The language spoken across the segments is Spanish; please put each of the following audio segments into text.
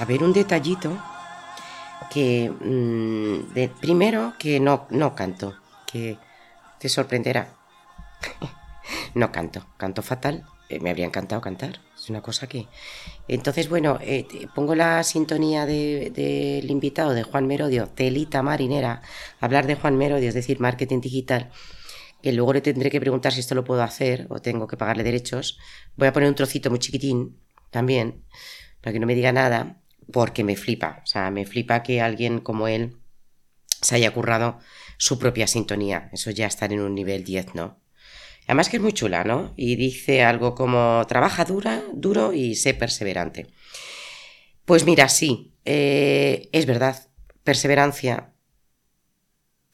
a ver un detallito que mm, primero que no, no canto, que te sorprenderá. no canto, canto fatal. Eh, me habría encantado cantar. Es una cosa que. Entonces, bueno, eh, pongo la sintonía del invitado de Juan Merodio, Telita Marinera, hablar de Juan Merodio, es decir, marketing digital. Que luego le tendré que preguntar si esto lo puedo hacer o tengo que pagarle derechos. Voy a poner un trocito muy chiquitín también, para que no me diga nada, porque me flipa. O sea, me flipa que alguien como él se haya currado su propia sintonía. Eso ya estar en un nivel 10, ¿no? Además que es muy chula, ¿no? Y dice algo como, trabaja dura, duro y sé perseverante. Pues mira, sí, eh, es verdad, perseverancia.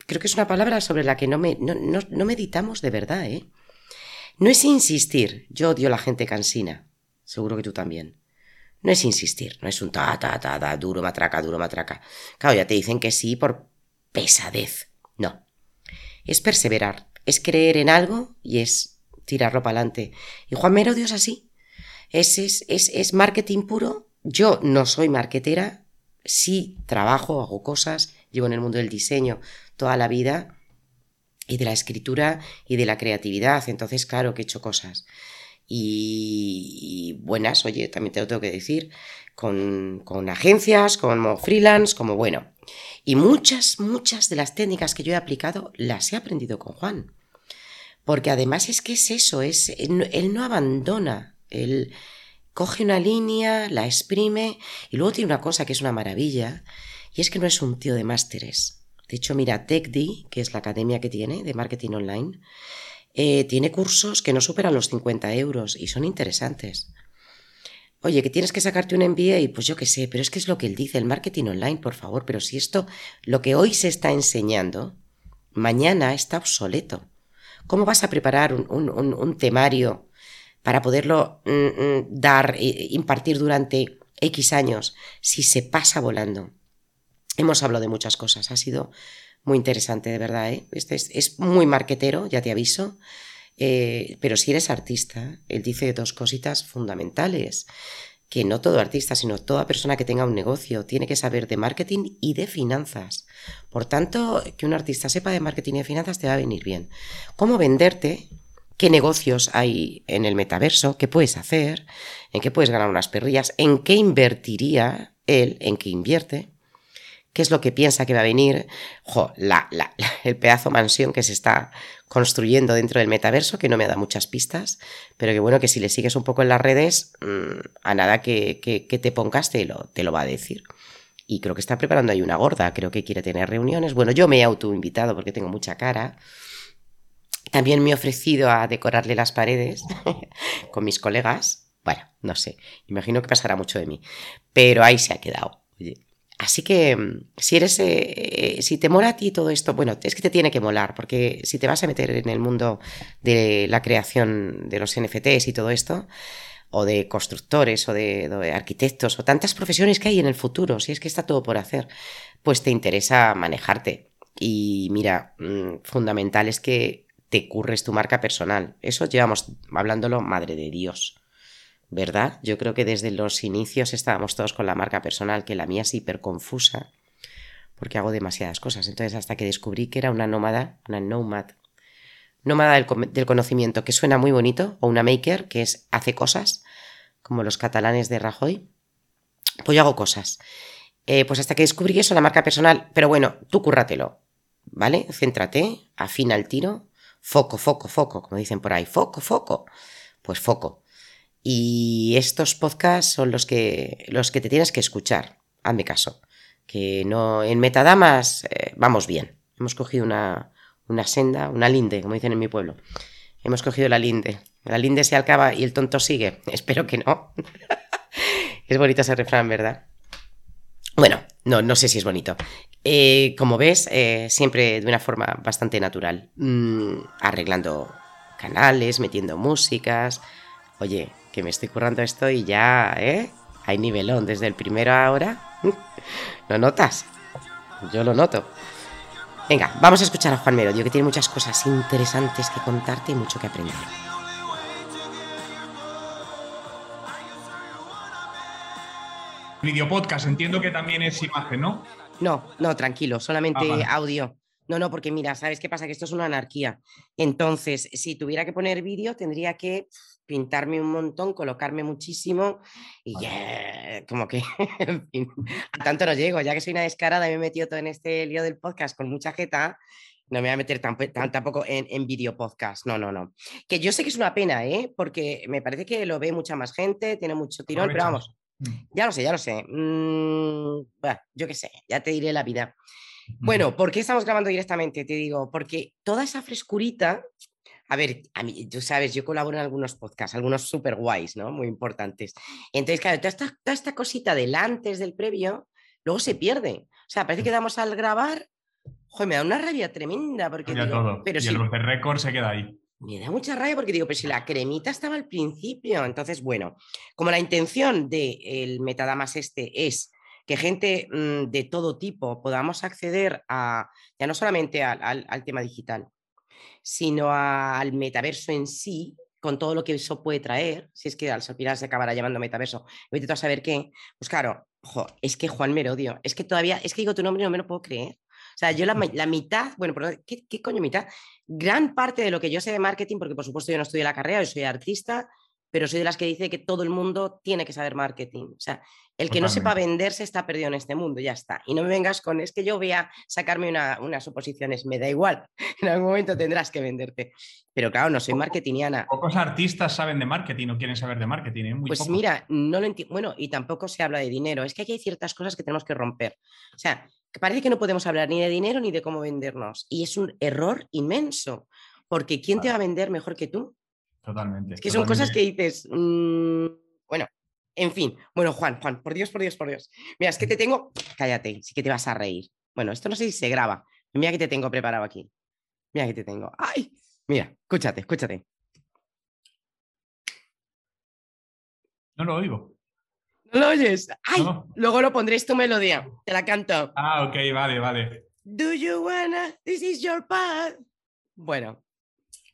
Creo que es una palabra sobre la que no, me, no, meditamos de verdad, ¿eh? No es insistir, yo odio a la gente cansina, seguro que tú también. No es insistir, no es un ta, ta, ta, ta, duro, matraca, duro, matraca. Claro, ya te dicen que sí por pesadez. No. Es perseverar, es creer en algo y es tirarlo para adelante. Y Juan Merodio es así. Es, es, es, marketing puro. Yo no soy marketera, sí trabajo, hago cosas, llevo en el mundo del diseño toda la vida y de la escritura y de la creatividad. Entonces, claro que he hecho cosas. Y, buenas, oye, también te lo tengo que decir, con, con agencias, como freelance, como bueno. Y muchas, muchas de las técnicas que yo he aplicado las he aprendido con Juan. Porque además es que es eso, es, él no abandona, él coge una línea, la exprime y luego tiene una cosa que es una maravilla y es que no es un tío de másteres. De hecho, mira, TechD, que es la academia que tiene de marketing online, eh, tiene cursos que no superan los 50 euros y son interesantes. Oye, que tienes que sacarte un MBA, pues yo qué sé, pero es que es lo que él dice, el marketing online, por favor, pero si esto, lo que hoy se está enseñando, mañana está obsoleto. ¿Cómo vas a preparar un, temario para poderlo mm, mm, dar, e impartir durante X años si se pasa volando? Hemos hablado de muchas cosas, ha sido muy interesante, de verdad. ¿eh? Este es, es muy marquetero, ya te aviso. Eh, pero si eres artista, él dice dos cositas fundamentales, que no todo artista, sino toda persona que tenga un negocio tiene que saber de marketing y de finanzas. Por tanto, que un artista sepa de marketing y de finanzas te va a venir bien. ¿Cómo venderte? ¿Qué negocios hay en el metaverso? ¿Qué puedes hacer? ¿En qué puedes ganar unas perrillas? ¿En qué invertiría él? ¿En qué invierte? Qué es lo que piensa que va a venir, la, el pedazo mansión que se está construyendo dentro del metaverso, que no me da muchas pistas, pero que bueno, que si le sigues un poco en las redes, mm, a nada que, te pongas te lo, te lo va a decir. Y creo que está preparando ahí una gorda, creo que quiere tener reuniones. Bueno, yo me he autoinvitado porque tengo mucha cara. También me he ofrecido a decorarle las paredes con mis colegas. Bueno, no sé, imagino que pasará mucho de mí. Pero ahí se ha quedado. Oye, Así que mm, si eres, eh, si te mola a ti todo esto, bueno, es que te tiene que molar, porque si te vas a meter en el mundo de la creación de los NFTs y todo esto, o de constructores, o de, arquitectos, o tantas profesiones que hay en el futuro, si es que está todo por hacer, pues te interesa manejarte. Y mira, mm, fundamental es que te curres tu marca personal. Eso llevamos hablándolo, madre de Dios. ¿Verdad? Yo creo que desde los inicios estábamos todos con la marca personal, que la mía es hiper confusa, porque hago demasiadas cosas. Entonces, hasta que descubrí que era una nómada, una nomad, nómada del, conocimiento, que suena muy bonito, o una maker, que es hace cosas, como los catalanes de Rajoy, pues yo hago cosas. Eh, pues hasta que descubrí eso, la marca personal, pero bueno, tú cúrratelo, ¿vale? Céntrate, afina el tiro, foco, foco, foco, como dicen por ahí, foco, foco, pues foco. Y estos podcasts son los que, los que te tienes que escuchar. Hazme caso. Que no, en Metadamas eh, vamos bien. Hemos cogido una, una senda, una linde, como dicen en mi pueblo. Hemos cogido la linde. La linde se acaba y el tonto sigue. Espero que no. es bonito ese refrán, ¿verdad? Bueno, no, no sé si es bonito. Eh, como ves, eh, siempre de una forma bastante natural. Mm, arreglando canales, metiendo músicas. Oye, que me estoy currando esto y ya, ¿eh? Hay nivelón desde el primero ahora. ¿Lo notas? Yo lo noto. Venga, vamos a escuchar a Juan Merodio, que tiene muchas cosas interesantes que contarte y mucho que aprender. Video podcast, entiendo que también es imagen, ¿no? No, no, tranquilo, solamente Ah, vale. audio. No, no, porque mira, ¿sabes qué pasa? Que esto es una anarquía. Entonces, si tuviera que poner vídeo, tendría que pintarme un montón, colocarme muchísimo y ya, como que, en fin, a tanto no llego, ya que soy una descarada y me he metido todo en este lío del podcast con mucha jeta, no me voy a meter tan- tampoco en, en video podcast, no, no, no. Que yo sé que es una pena, ¿eh? Porque me parece que lo ve mucha más gente, tiene mucho tirón, pero vamos, Aprovechas. ya lo sé, ya lo sé. Mm, bueno, yo qué sé, ya te diré la vida. Bueno, ¿por qué estamos grabando directamente? Te digo, porque toda esa frescurita, a ver, a mí, tú sabes, yo colaboro en algunos podcasts, algunos súper guays, ¿no? Muy importantes. Entonces, claro, toda esta, toda esta cosita del antes del previo, luego se pierde. O sea, parece que damos al grabar, joder, me da una rabia tremenda, porque digo, todo. pero y si, el de récord se queda ahí. me da mucha rabia porque digo, pero si la cremita estaba al principio. Entonces, bueno, como la intención del metadamas este es que gente mm, de todo tipo podamos acceder a, ya no solamente al, al- al tema digital, sino a- al metaverso en sí, con todo lo que eso puede traer, si es que al final se acabará llamando metaverso, vete a saber qué, pues claro, es que Juan Merodio, es que todavía, es que digo tu nombre y no me lo puedo creer. O sea, yo la, mi- la mitad, bueno, ¿qué, qué coño mitad? Gran parte de lo que yo sé de marketing, porque por supuesto yo no estudié la carrera, yo soy artista, pero soy de las que dice que todo el mundo tiene que saber marketing. O sea, el que no sepa Totalmente. venderse está perdido en este mundo, ya está. Y no me vengas con, es que yo voy a sacarme una- unas oposiciones, me da igual. En algún momento tendrás que venderte. Pero claro, no soy marketingiana. Pocos artistas saben de marketing o quieren saber de marketing, ¿eh? Muy Pues pocos. mira, no lo entiendo. Bueno, y tampoco se habla de dinero. Es que aquí hay ciertas cosas que tenemos que romper. O sea, parece que no podemos hablar ni de dinero ni de cómo vendernos. Y es un error inmenso. Porque ¿quién te va a vender mejor que tú? Totalmente. Es que son cosas que dices, mm, bueno, en fin. Bueno, Juan, Juan, por Dios, por Dios, por Dios. Mira, es que te tengo, cállate, sí que te vas a reír. Bueno, esto no sé si se graba. Mira que te tengo preparado aquí. Mira que te tengo. ¡Ay! Mira, escúchate, escúchate. No lo oigo. ¿No lo oyes? ¡Ay! No. Luego lo pondréis tu melodía. Te la canto. Ah, ok, vale, vale. Do you wanna? This is your path. Bueno.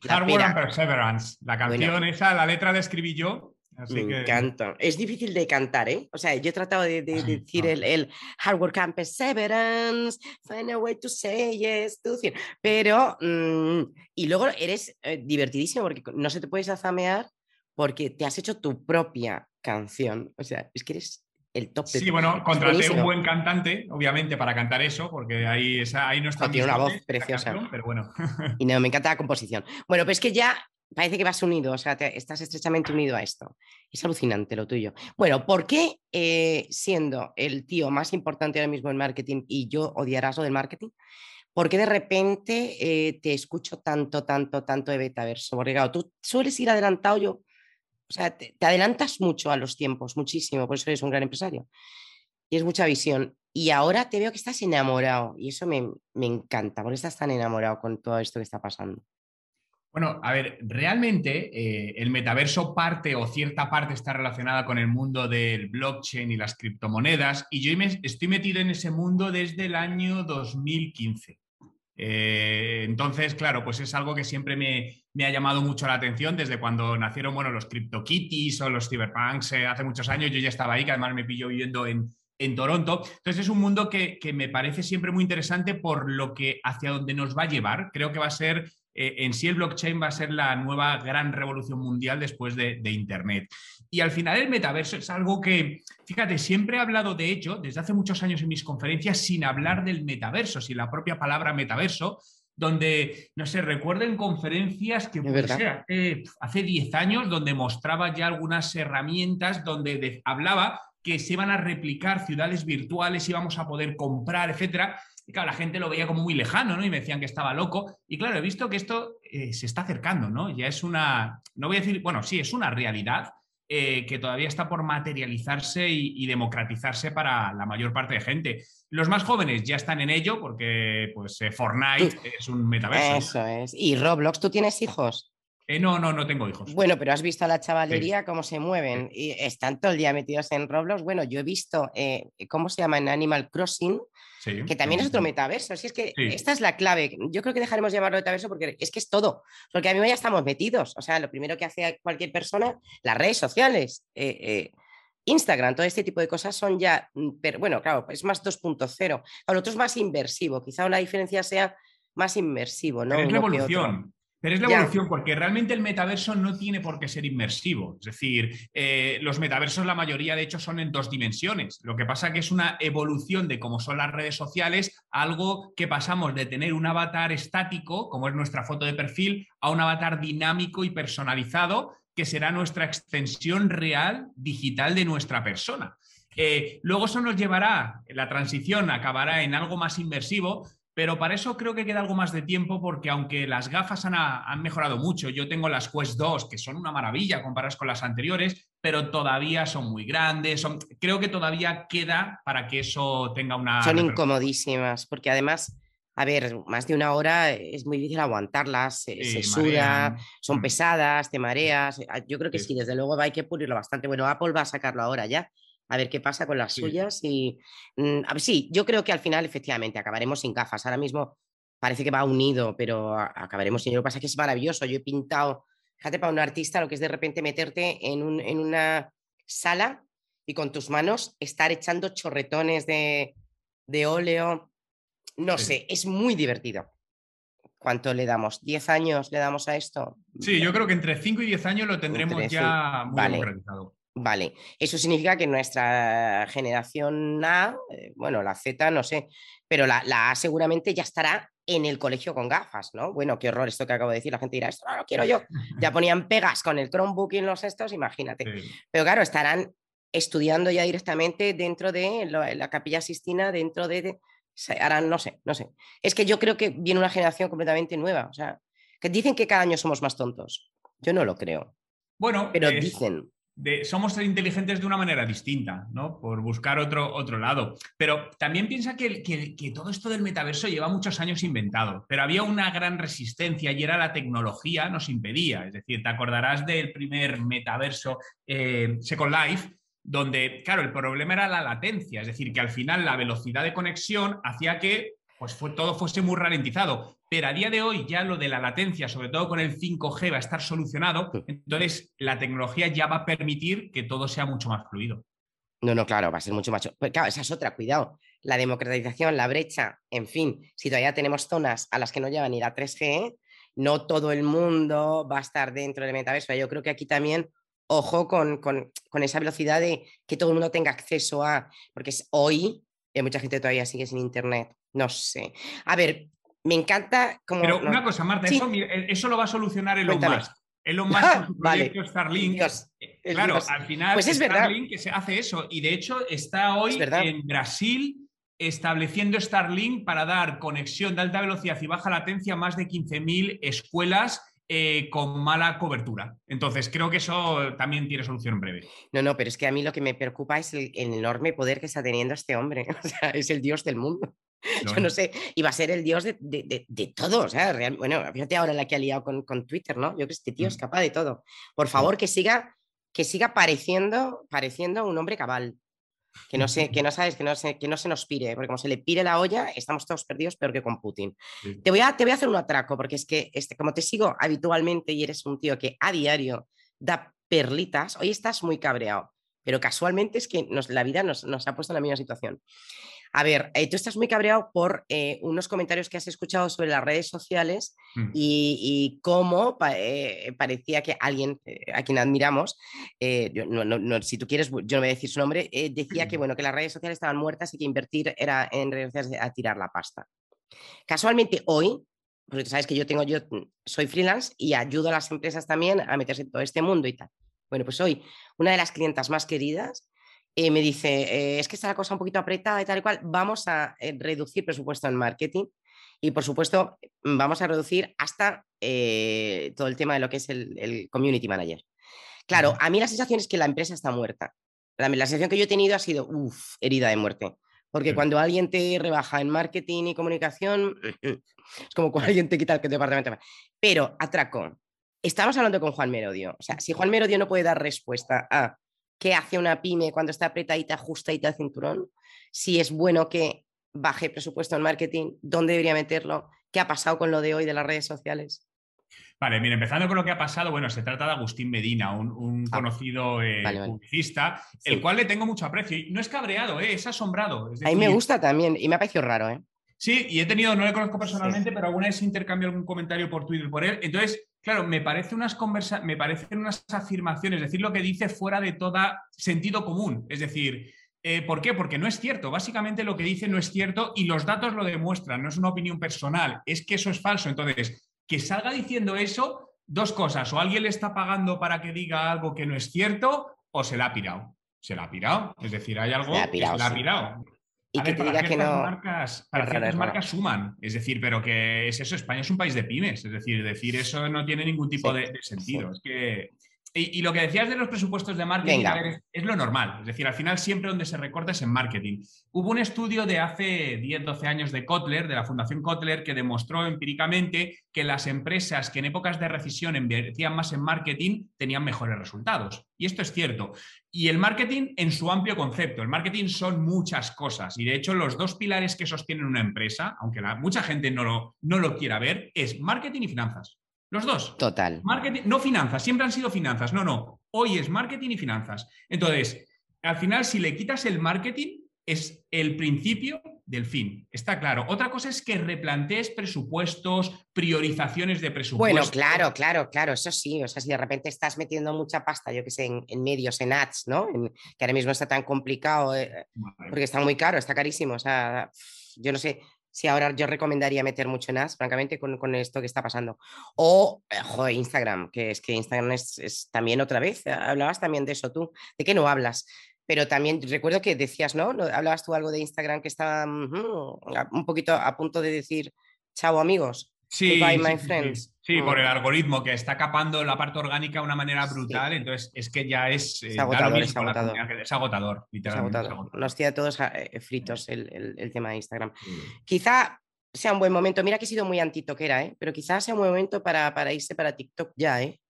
Hard Work and. Perseverance. La canción Bueno. esa, la letra la escribí yo. Así Me que. encanta. Es difícil de cantar, ¿eh? O sea, yo he tratado de, de- de Sí, decir el, el hard work and perseverance, find a way to say yes, to pero, mm, y luego eres eh, divertidísimo porque no se te puedes azamear porque te has hecho tu propia canción. O sea, es que eres el top de Sí, bueno, contraté un buen cantante, obviamente, para cantar eso, porque ahí, esa, ahí no está. Jo, tiene una voz preciosa. canción, pero bueno. Y no, me encanta la composición. Bueno, pues es que ya parece que vas unido, o sea, te- estás estrechamente unido a esto. Es alucinante lo tuyo. Bueno, ¿por qué eh, siendo el tío más importante ahora mismo en marketing y yo odiarás lo del marketing? ¿Por qué de repente eh, te escucho tanto, tanto, tanto de betaverso? Porque claro, tú sueles ir adelantado yo, o sea, te, adelantas mucho a los tiempos, muchísimo, por eso eres un gran empresario. Tienes mucha visión. Y ahora te veo que estás enamorado y eso me, me encanta. ¿Por qué estás tan enamorado con todo esto que está pasando? Bueno, a ver, realmente eh, el metaverso parte o cierta parte está relacionada con el mundo del blockchain y las criptomonedas y yo estoy metido en ese mundo desde el año 2015. Eh, entonces, claro, pues es algo que siempre me, ha llamado mucho la atención desde cuando nacieron, bueno, los CryptoKitties o los Cyberpunks eh, hace muchos años. Yo ya estaba ahí, que además me pilló viviendo en, en Toronto. Entonces es un mundo que, me parece siempre muy interesante por lo que hacia dónde nos va a llevar. Creo que va a ser eh, en sí el blockchain va a ser la nueva gran revolución mundial después de, de, Internet. Y al final el metaverso es algo que, fíjate, siempre he hablado de ello desde hace muchos años en mis conferencias sin hablar del metaverso, sin la propia palabra metaverso, donde, no sé, recuerdo en conferencias que pues, ser, hace, hace 10 años, donde mostraba ya algunas herramientas, donde de, hablaba que se iban a replicar ciudades virtuales, íbamos a poder comprar, etcétera. Y claro, la gente lo veía como muy lejano, ¿no? Y me decían que estaba loco. Y claro, he visto que esto eh, se está acercando, ¿no? Ya es una, no voy a decir, bueno, sí, es una realidad eh, que todavía está por materializarse y, y, democratizarse para la mayor parte de gente. Los más jóvenes ya están en ello porque, pues, eh, Fortnite es un metaverso. Eso es. ¿Y Roblox? ¿Tú tienes hijos? Eh, no, no, no tengo hijos. Bueno, pero has visto a la chavalería sí. cómo se mueven y están todo el día metidos en Roblox. Bueno, yo he visto, ¿cómo se llama? En Animal Crossing, sí, que también sí. es otro metaverso. Si es que esta es la clave. Yo creo que dejaremos llamarlo metaverso porque es que es todo. Porque a mí ya estamos metidos. O sea, lo primero que hace cualquier persona, las redes sociales. Eh, Instagram, todo este tipo de cosas son ya, mm, pero bueno, claro, es más 2.0. Para otro es más inversivo, quizá una diferencia sea más inmersivo, ¿no? es la evolución. Pero es la evolución, porque realmente el metaverso no tiene por qué ser inmersivo. Es decir, eh, los metaversos, la mayoría de hecho, son en dos dimensiones. Lo que pasa que es una evolución de cómo son las redes sociales, algo que pasamos de tener un avatar estático, como es nuestra foto de perfil, a un avatar dinámico y personalizado, que será nuestra extensión real digital de nuestra persona. Eh, luego eso nos llevará, la transición acabará en algo más inmersivo, pero para eso creo que queda algo más de tiempo porque aunque las gafas han, mejorado mucho, yo tengo las Quest 2 que son una maravilla comparadas con las anteriores, pero todavía son muy grandes, son, creo que todavía queda para que eso tenga una... Son incomodísimas porque además, a ver, más de una hora es muy difícil aguantarlas, se, suda, son mm. pesadas, te mareas. Yo creo que sí. desde luego hay que pulirlo bastante. Bueno, Apple va a sacarlo ahora ya a ver qué pasa con las suyas. Y mm, a ver, sí, yo creo que al final efectivamente acabaremos sin gafas. Ahora mismo parece que va unido, pero acabaremos sin. Lo que pasa es que es maravilloso. Yo he pintado, fíjate, para un artista lo que es de repente meterte en, un, en una sala y con tus manos estar echando chorretones de, de óleo. No sé, es muy divertido. ¿Cuánto le damos? ¿10 años le damos a esto? Sí, yo creo que entre 5 y 10 años lo tendremos ya muy vale. Vale, eso significa que nuestra generación A, eh, bueno, la Z no sé, pero la, A seguramente ya estará en el colegio con gafas, ¿no? Bueno, qué horror esto que acabo de decir, la gente dirá, esto no lo quiero yo. Ya ponían pegas con el Chromebook y en los estos, imagínate. Pero claro, estarán estudiando ya directamente dentro de la, capilla sistina, dentro de, harán, no sé, no sé. Es que yo creo que viene una generación completamente nueva, o sea, que dicen que cada año somos más tontos. Yo no lo creo. Bueno, pero dicen somos inteligentes de una manera distinta, ¿no? Por buscar otro, otro lado. Pero también piensa que, que, todo esto del metaverso lleva muchos años inventado, pero había una gran resistencia y era la tecnología nos impedía. Es decir, te acordarás del primer metaverso eh, Second Life, donde, claro, el problema era la latencia, es decir, que al final la velocidad de conexión hacía que pues fue, todo fuese muy ralentizado. Pero a día de hoy ya lo de la latencia, sobre todo con el 5G, va a estar solucionado. Entonces la tecnología ya va a permitir que todo sea mucho más fluido. No, no, claro, va a ser mucho más. Pues claro, esa es otra, cuidado. La democratización, la brecha, en fin, si todavía tenemos zonas a las que no llevan ni la 3G, no todo el mundo va a estar dentro del metaverso. Yo creo que aquí también, ojo con, con, con esa velocidad de que todo el mundo tenga acceso a, porque es hoy, hay mucha gente todavía sigue sin internet. No sé. A ver, me encanta como... Pero una cosa, Marta, e, eso, lo va a solucionar Elon Musk. Elon Musk con su proyecto Starlink. Eh, claro, al final pues es Starlink que se hace eso. Y de hecho está hoy en Brasil estableciendo Starlink para dar conexión de alta velocidad y baja latencia a más de 15.000 escuelas eh, con mala cobertura. Entonces, creo que eso también tiene solución breve. No, no, pero es que a mí lo que me preocupa es el, enorme poder que está teniendo este hombre. O sea, es el dios del mundo. Yo no sé, va a ser el dios de, de, de, todo. O sea, bueno, fíjate ahora la que ha liado con, con Twitter, ¿no? Yo creo que este tío es mm. capaz de todo. Por favor, que siga, que siga pareciendo, pareciendo un hombre cabal. Que no, sé, que no sabes, que no, se, que no se nos pire, porque como se le pire la olla, estamos todos perdidos peor que con Putin. Te, voy a, te voy a hacer un atraco, porque es que este, como te sigo habitualmente y eres un tío que a diario da perlitas, hoy estás muy cabreado, pero casualmente es que nos, la vida nos, nos ha puesto en la misma situación. A ver, eh, tú estás muy cabreado por eh, unos comentarios que has escuchado sobre las redes sociales mm. y, cómo eh, parecía que alguien a quien admiramos, si tú quieres, yo no voy a decir su nombre, decía que, bueno, que las redes sociales estaban muertas y que invertir era en redes sociales a tirar la pasta. Casualmente hoy, porque tú sabes que yo tengo, yo soy freelance y ayudo a las empresas también a meterse en todo este mundo y tal. Bueno, pues hoy una de las clientas más queridas y me dice, eh, es que está la cosa un poquito apretada y tal y cual, vamos a eh, reducir presupuesto en marketing y por supuesto vamos a reducir hasta eh, todo el tema de lo que es el, community manager. Claro, a mí la sensación es que la empresa está muerta. La, sensación que yo he tenido ha sido, uff, herida de muerte. Porque cuando alguien te rebaja en marketing y comunicación, es como cuando alguien te quita el departamento. Pero, atraco, estamos hablando con Juan Merodio. O sea, si Juan Merodio no puede dar respuesta a qué hace una pyme cuando está apretadita, ajustadita de cinturón, si es bueno que baje presupuesto en marketing, dónde debería meterlo, qué ha pasado con lo de hoy de las redes sociales. Vale, mira, empezando con lo que ha pasado, bueno, se trata de Agustín Medina, un, ah, conocido eh, publicista, el cual le tengo mucho aprecio. Y no es cabreado, eh, es asombrado. a mí me gusta también y me ha parecido raro, ¿eh? Sí, y he tenido, no le conozco personalmente, pero alguna vez intercambio algún comentario por Twitter por él. Entonces, claro, me, parece unas conversa me parecen unas afirmaciones, es decir, lo que dice fuera de todo sentido común. Es decir, eh, ¿por qué? Porque no es cierto. Básicamente lo que dice no es cierto y los datos lo demuestran. No es una opinión personal, es que eso es falso. Entonces, que salga diciendo eso, dos cosas. O alguien le está pagando para que diga algo que no es cierto, o se la ha pirado. Se la ha pirado. Es decir, hay algo que se la ha pirado. Y que te diga que no. Marcas, para ciertas marcas suman. Es decir, pero que es eso, España es un país de pymes. Es decir, decir eso no tiene ningún tipo de, sentido. Es que y, lo que decías de los presupuestos de marketing es, lo normal. Es decir, al final siempre donde se recorta es en marketing. Hubo un estudio de hace 10, 12 años de Kotler, de la Fundación Kotler, que demostró empíricamente que las empresas que en épocas de recesión invertían más en marketing tenían mejores resultados. Y esto es cierto. Y el marketing en su amplio concepto. El marketing son muchas cosas. Y de hecho, los dos pilares que sostienen una empresa, aunque mucha gente no lo, no lo quiera ver, es marketing y finanzas. Los dos. Total. Marketing, no finanzas, siempre han sido finanzas. No, no. Hoy es marketing y finanzas. Entonces, al final, si le quitas el marketing, es el principio del fin. Está claro. Otra cosa es que replantees presupuestos, priorizaciones de presupuestos. Bueno, claro, claro, claro, eso sí. O sea, si de repente estás metiendo mucha pasta, yo que sé, en, medios, en ads, ¿no? que ahora mismo está tan complicado, eh, porque está muy caro, está carísimo. O sea, yo no sé, si ahora yo recomendaría meter mucho en ads, francamente, con, esto que está pasando. O, eh, joder, Instagram, que es que Instagram es, también otra vez, hablabas también de eso tú, ¿de qué no hablas? Pero también recuerdo que decías, ¿no? Hablabas tú algo de Instagram que estaba un poquito a punto de decir, chao amigos, Sí, my friends. sí, por el algoritmo que está capando la parte orgánica de una manera brutal, entonces es que ya es, es eh, agotador, es agotador. es agotador, literalmente. Es agotador. Nos tira todos eh, fritos el, el, tema de Instagram. Quizá sea un buen momento, mira que he sido muy antitoquera, ¿eh? pero quizás sea un buen momento para, para irse para TikTok ya, ¿eh?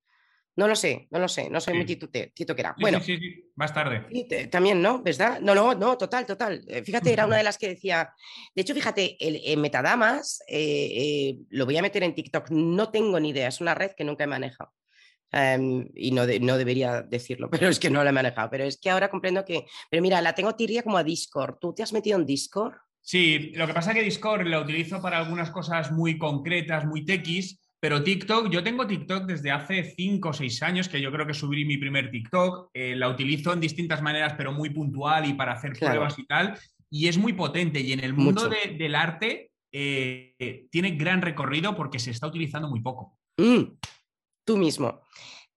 No lo sé, no lo sé, no soy muy titoquera. bueno, sí, sí, más tarde. también, ¿no? ¿Verdad? No, no, no, total, total. Eh, fíjate, era una de las que decía. De hecho, fíjate, el, Metadamas eh, eh, lo voy a meter en TikTok. No tengo ni idea, es una red que nunca he manejado. Em, y no, no debería decirlo, pero es que no la he manejado. Pero es que ahora comprendo que. Pero mira, la tengo tirria como a Discord. ¿Tú te has metido en Discord? Sí, lo que pasa es que Discord lo utilizo para algunas cosas muy concretas, muy techis pero TikTok, yo tengo TikTok desde hace 5 o 6 años, que yo creo que subí mi primer TikTok. Eh, la utilizo en distintas maneras, pero muy puntual y para hacer pruebas y tal. Y es muy potente. Y en el mundo del arte eh, tiene gran recorrido porque se está utilizando muy poco. Mm, tú mismo.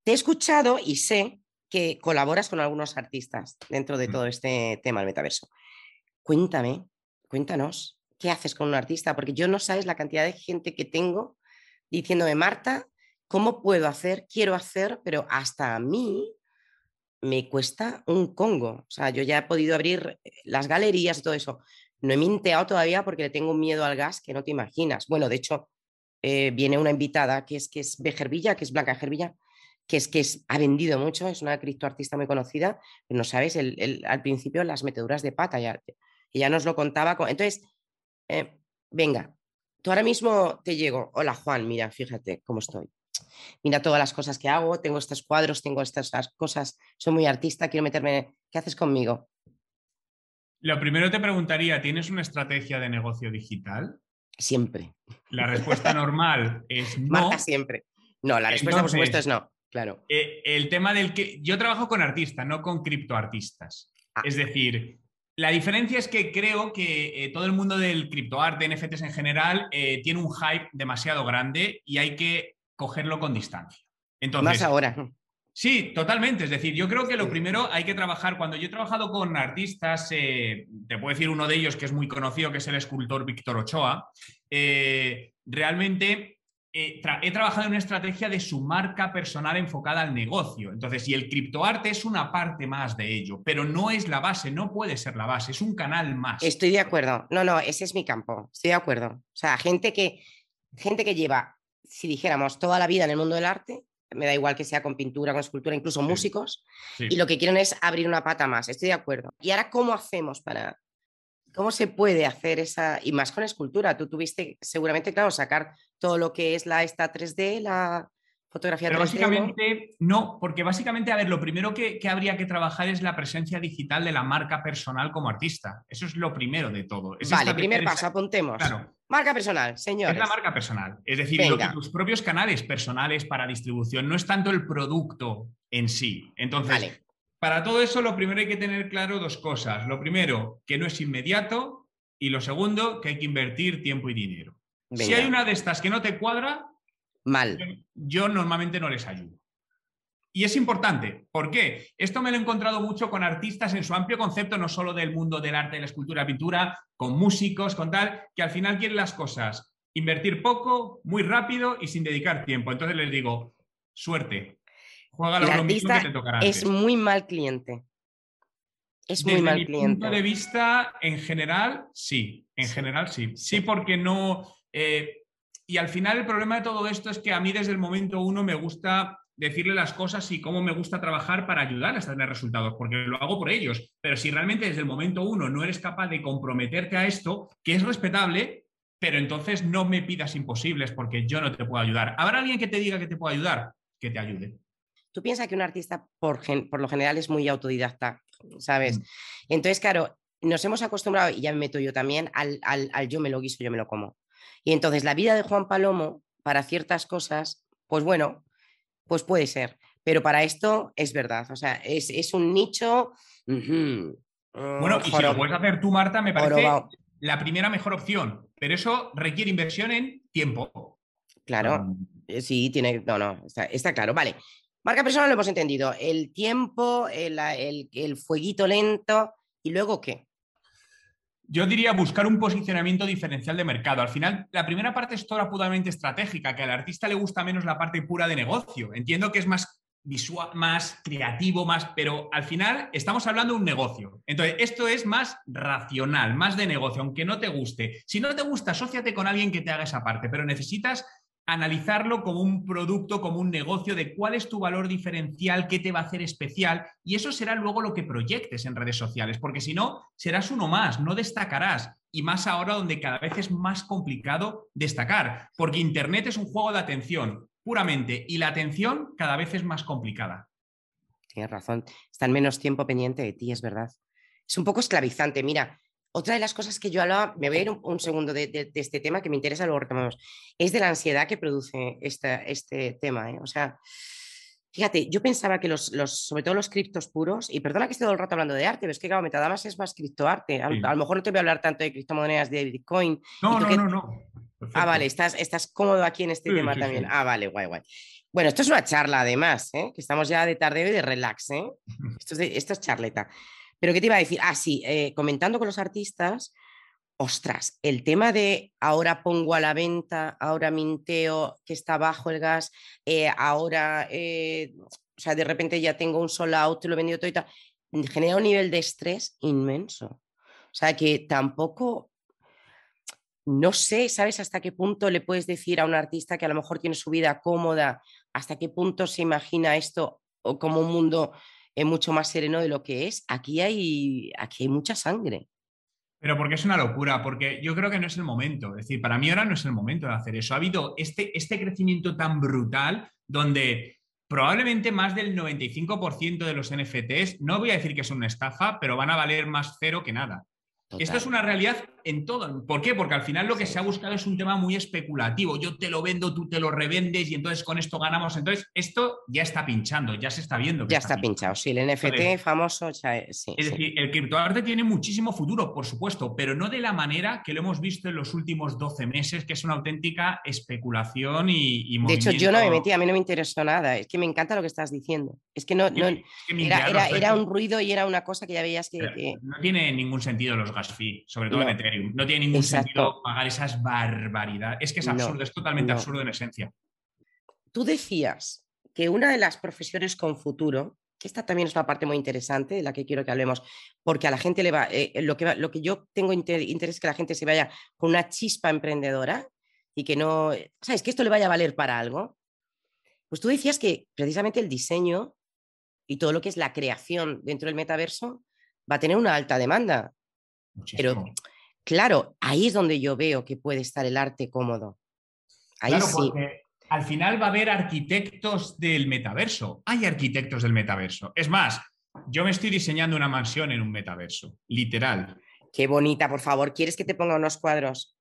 Te he escuchado y sé que colaboras con algunos artistas dentro de mm. todo este tema del metaverso. Cuéntame, cuéntanos, ¿qué haces con un artista? Porque yo no sabes la cantidad de gente que tengo diciéndome, Marta, ¿cómo puedo hacer? Quiero hacer, pero hasta a mí me cuesta un congo. O sea, yo ya he podido abrir eh, las galerías y todo eso. No he minteado todavía porque le tengo un miedo al gas que no te imaginas. Bueno, de hecho, eh, viene una invitada que es, que es Bejervilla, que es Blanca Gervilla, que es que es, ha vendido mucho, es una criptoartista muy conocida, no sabes, el, al principio las meteduras de pata, ya, ya nos lo contaba. Entonces, eh, venga, Tú ahora mismo te llego, hola Juan, mira, fíjate cómo estoy. Mira todas las cosas que hago, tengo estos cuadros, tengo estas cosas, soy muy artista, quiero meterme, ¿qué haces conmigo? Lo primero te preguntaría, ¿tienes una estrategia de negocio digital? Siempre. La respuesta normal es no. Marta siempre. No, la respuesta por supuesto es no, claro. Eh, el tema del que yo trabajo con artistas, no con criptoartistas. Ah. Es decir, la diferencia es que creo que eh, todo el mundo del criptoarte, NFTs en general, eh, tiene un hype demasiado grande y hay que cogerlo con distancia. Entonces, Más ahora. Sí, totalmente. Es decir, yo creo que lo primero hay que trabajar. Cuando yo he trabajado con artistas, eh, te puedo decir uno de ellos que es muy conocido, que es el escultor Víctor Ochoa. realmente eh, he trabajado en una estrategia de su marca personal enfocada al negocio. Entonces, y el criptoarte es una parte más de ello, pero no es la base, no puede ser la base, es un canal más. Estoy de acuerdo. No, no, ese es mi campo. Estoy de acuerdo. O sea, gente que, gente que lleva, si dijéramos, toda la vida en el mundo del arte, me da igual que sea con pintura, con escultura, incluso músicos, y lo que quieren es abrir una pata más. Estoy de acuerdo. ¿Y ahora cómo hacemos para, ¿Cómo se puede hacer esa, y más con escultura? Tú tuviste seguramente, claro, sacar todo lo que es la esta 3D, la fotografía Pero 3D. ¿no? básicamente no, porque básicamente, a ver, lo primero que, que habría que trabajar es la presencia digital de la marca personal como artista. Eso es lo primero de todo. Es Vale, primer esa- paso, apuntemos. Claro, Marca personal, señores. es la marca personal. Es decir, Venga. tus propios canales personales para distribución, no es tanto el producto en sí. Entonces, Vale. para todo eso, lo primero hay que tener claro dos cosas. Lo primero, que no es inmediato. Y lo segundo, que hay que invertir tiempo y dinero. Si hay una de estas que no te cuadra, Mal. yo- yo normalmente no les ayudo. Y es importante. ¿Por qué? Esto me lo he encontrado mucho con artistas en su amplio concepto, no solo del mundo del arte, de la escultura, pintura, con músicos, con tal, que al final quieren las cosas invertir poco, muy rápido y sin dedicar tiempo. Entonces les digo, suerte. Juega bromita artista que te tocará es muy mal cliente. Es muy Desde mal mi cliente. punto de vista, en general, sí. En general, sí. Sí, porque no. Eh, y al final, el problema de todo esto es que a mí, desde el momento uno, me gusta decirle las cosas y cómo me gusta trabajar para ayudarles a tener resultados, porque lo hago por ellos. Pero si realmente desde el momento uno no eres capaz de comprometerte a esto, que es respetable, pero entonces no me pidas imposibles porque yo no te puedo ayudar. ¿Habrá alguien que te diga que te puedo ayudar? Que te ayude. Tú piensas que un artista por, gen- por lo general es muy autodidacta, ¿sabes? Mm. Entonces, claro, nos hemos acostumbrado, y ya me meto yo también, al, al- al yo me lo guiso, yo me lo como. Y entonces la vida de Juan Palomo, para ciertas cosas, pues bueno, pues puede ser. Pero para esto es verdad. O sea, es, es un nicho. Bueno, mm, y si lo puedes hacer tú, Marta, me parece jorobado. la primera mejor opción. Pero eso requiere inversión en tiempo. Claro, eh, sí, tiene. No, no, está, está claro. Vale. Marca personal lo hemos entendido. El tiempo, el, el- el fueguito lento. ¿Y luego qué? Yo diría buscar un posicionamiento diferencial de mercado. Al final, la primera parte es toda puramente estratégica, que al artista le gusta menos la parte pura de negocio. Entiendo que es más visual, más creativo, más, pero al final estamos hablando de un negocio. Entonces, esto es más racional, más de negocio, aunque no te guste. Si no te gusta, asóciate con alguien que te haga esa parte, pero necesitas analizarlo como un producto, como un negocio, de cuál es tu valor diferencial, qué te va a hacer especial, y eso será luego lo que proyectes en redes sociales, porque si no, serás uno más, no destacarás, y más ahora donde cada vez es más complicado destacar, porque Internet es un juego de atención, puramente, y la atención cada vez es más complicada. Tienes razón. Están menos tiempo pendiente de ti, es verdad. Es un poco esclavizante. Mira, otra de las cosas que yo hablaba, me voy a ir un, un segundo de, de- de este tema que me interesa, luego retomamos, es de la ansiedad que produce esta- este tema. ¿eh? O sea, fíjate, yo pensaba que los, los, sobre todo los criptos puros, y perdona que esté todo el rato hablando de arte, pero es que claro, Metadamas es más criptoarte. A, Sí. a lo mejor no te voy a hablar tanto de criptomonedas de Bitcoin. No, ¿Y tú no, qué- no, no. Perfecto. Ah, vale, estás, estás cómodo aquí en este Sí, tema sí, también. Ah, vale, guay, guay. Bueno, esto es una charla además, ¿eh? que estamos ya de tardeo y de relax. ¿eh? Esto, es de- esto es charleta. Pero ¿qué te iba a decir? Ah, sí, eh, comentando con los artistas, ostras, el tema de ahora pongo a la venta, ahora minteo que está bajo el gas, eh, ahora, eh, o sea, de repente ya tengo un sold out, lo he vendido todo y tal, genera un nivel de estrés inmenso. O sea, que tampoco, no sé, ¿sabes hasta qué punto le puedes decir a un artista que a lo mejor tiene su vida cómoda, hasta qué punto se imagina esto como un mundo eh, mucho más sereno de lo que es? Aquí hay, aquí hay mucha sangre. Pero porque es una locura, porque yo creo que no es el momento. Es decir, para mí ahora no es el momento de hacer eso. Ha habido este, este crecimiento tan brutal donde probablemente más del 95% de los NFTs, no voy a decir que son una estafa, pero van a valer más cero que nada. Esto es Total. una realidad en todo. ¿Por qué? Porque al final lo que Sí. se ha buscado es un tema muy especulativo. Yo te lo vendo, tú te lo revendes y entonces con esto ganamos. Entonces, esto ya está pinchando, ya se está viendo. que Ya está pinchado, sí, el NFT Entonces, famoso, ya, eh, sí, Es sí. decir, el criptoarte tiene muchísimo futuro, por supuesto, pero no de la manera que lo hemos visto en los últimos 12 meses, que es una auténtica especulación y, y De hecho, yo no me metí, a mí no me interesó nada. Es que me encanta lo que estás diciendo. Es que no, no- Es que era, un ruido y era una cosa que ya veías que, que- No tiene ningún sentido los fee, sobre todo No. en Ethereum. No tiene ningún Exacto. sentido pagar esas barbaridades. Es que es No, absurdo, es totalmente no. absurdo en esencia. Tú decías que una de las profesiones con futuro, que esta también es una parte muy interesante de la que quiero que hablemos, porque a la gente le va, eh, lo, que va- lo que yo tengo inter- interés es que la gente se vaya con una chispa emprendedora y que no, ¿sabes? Que esto le vaya a valer para algo. Pues tú decías que precisamente el diseño y todo lo que es la creación dentro del metaverso va a tener una alta demanda. Muchísimo. Pero claro, ahí es donde yo veo que puede estar el arte cómodo. Ahí claro, sí. porque al final va a haber arquitectos del metaverso. Hay arquitectos del metaverso. Es más, yo me estoy diseñando una mansión en un metaverso, literal. Qué bonita, por favor. ¿Quieres que te ponga unos cuadros?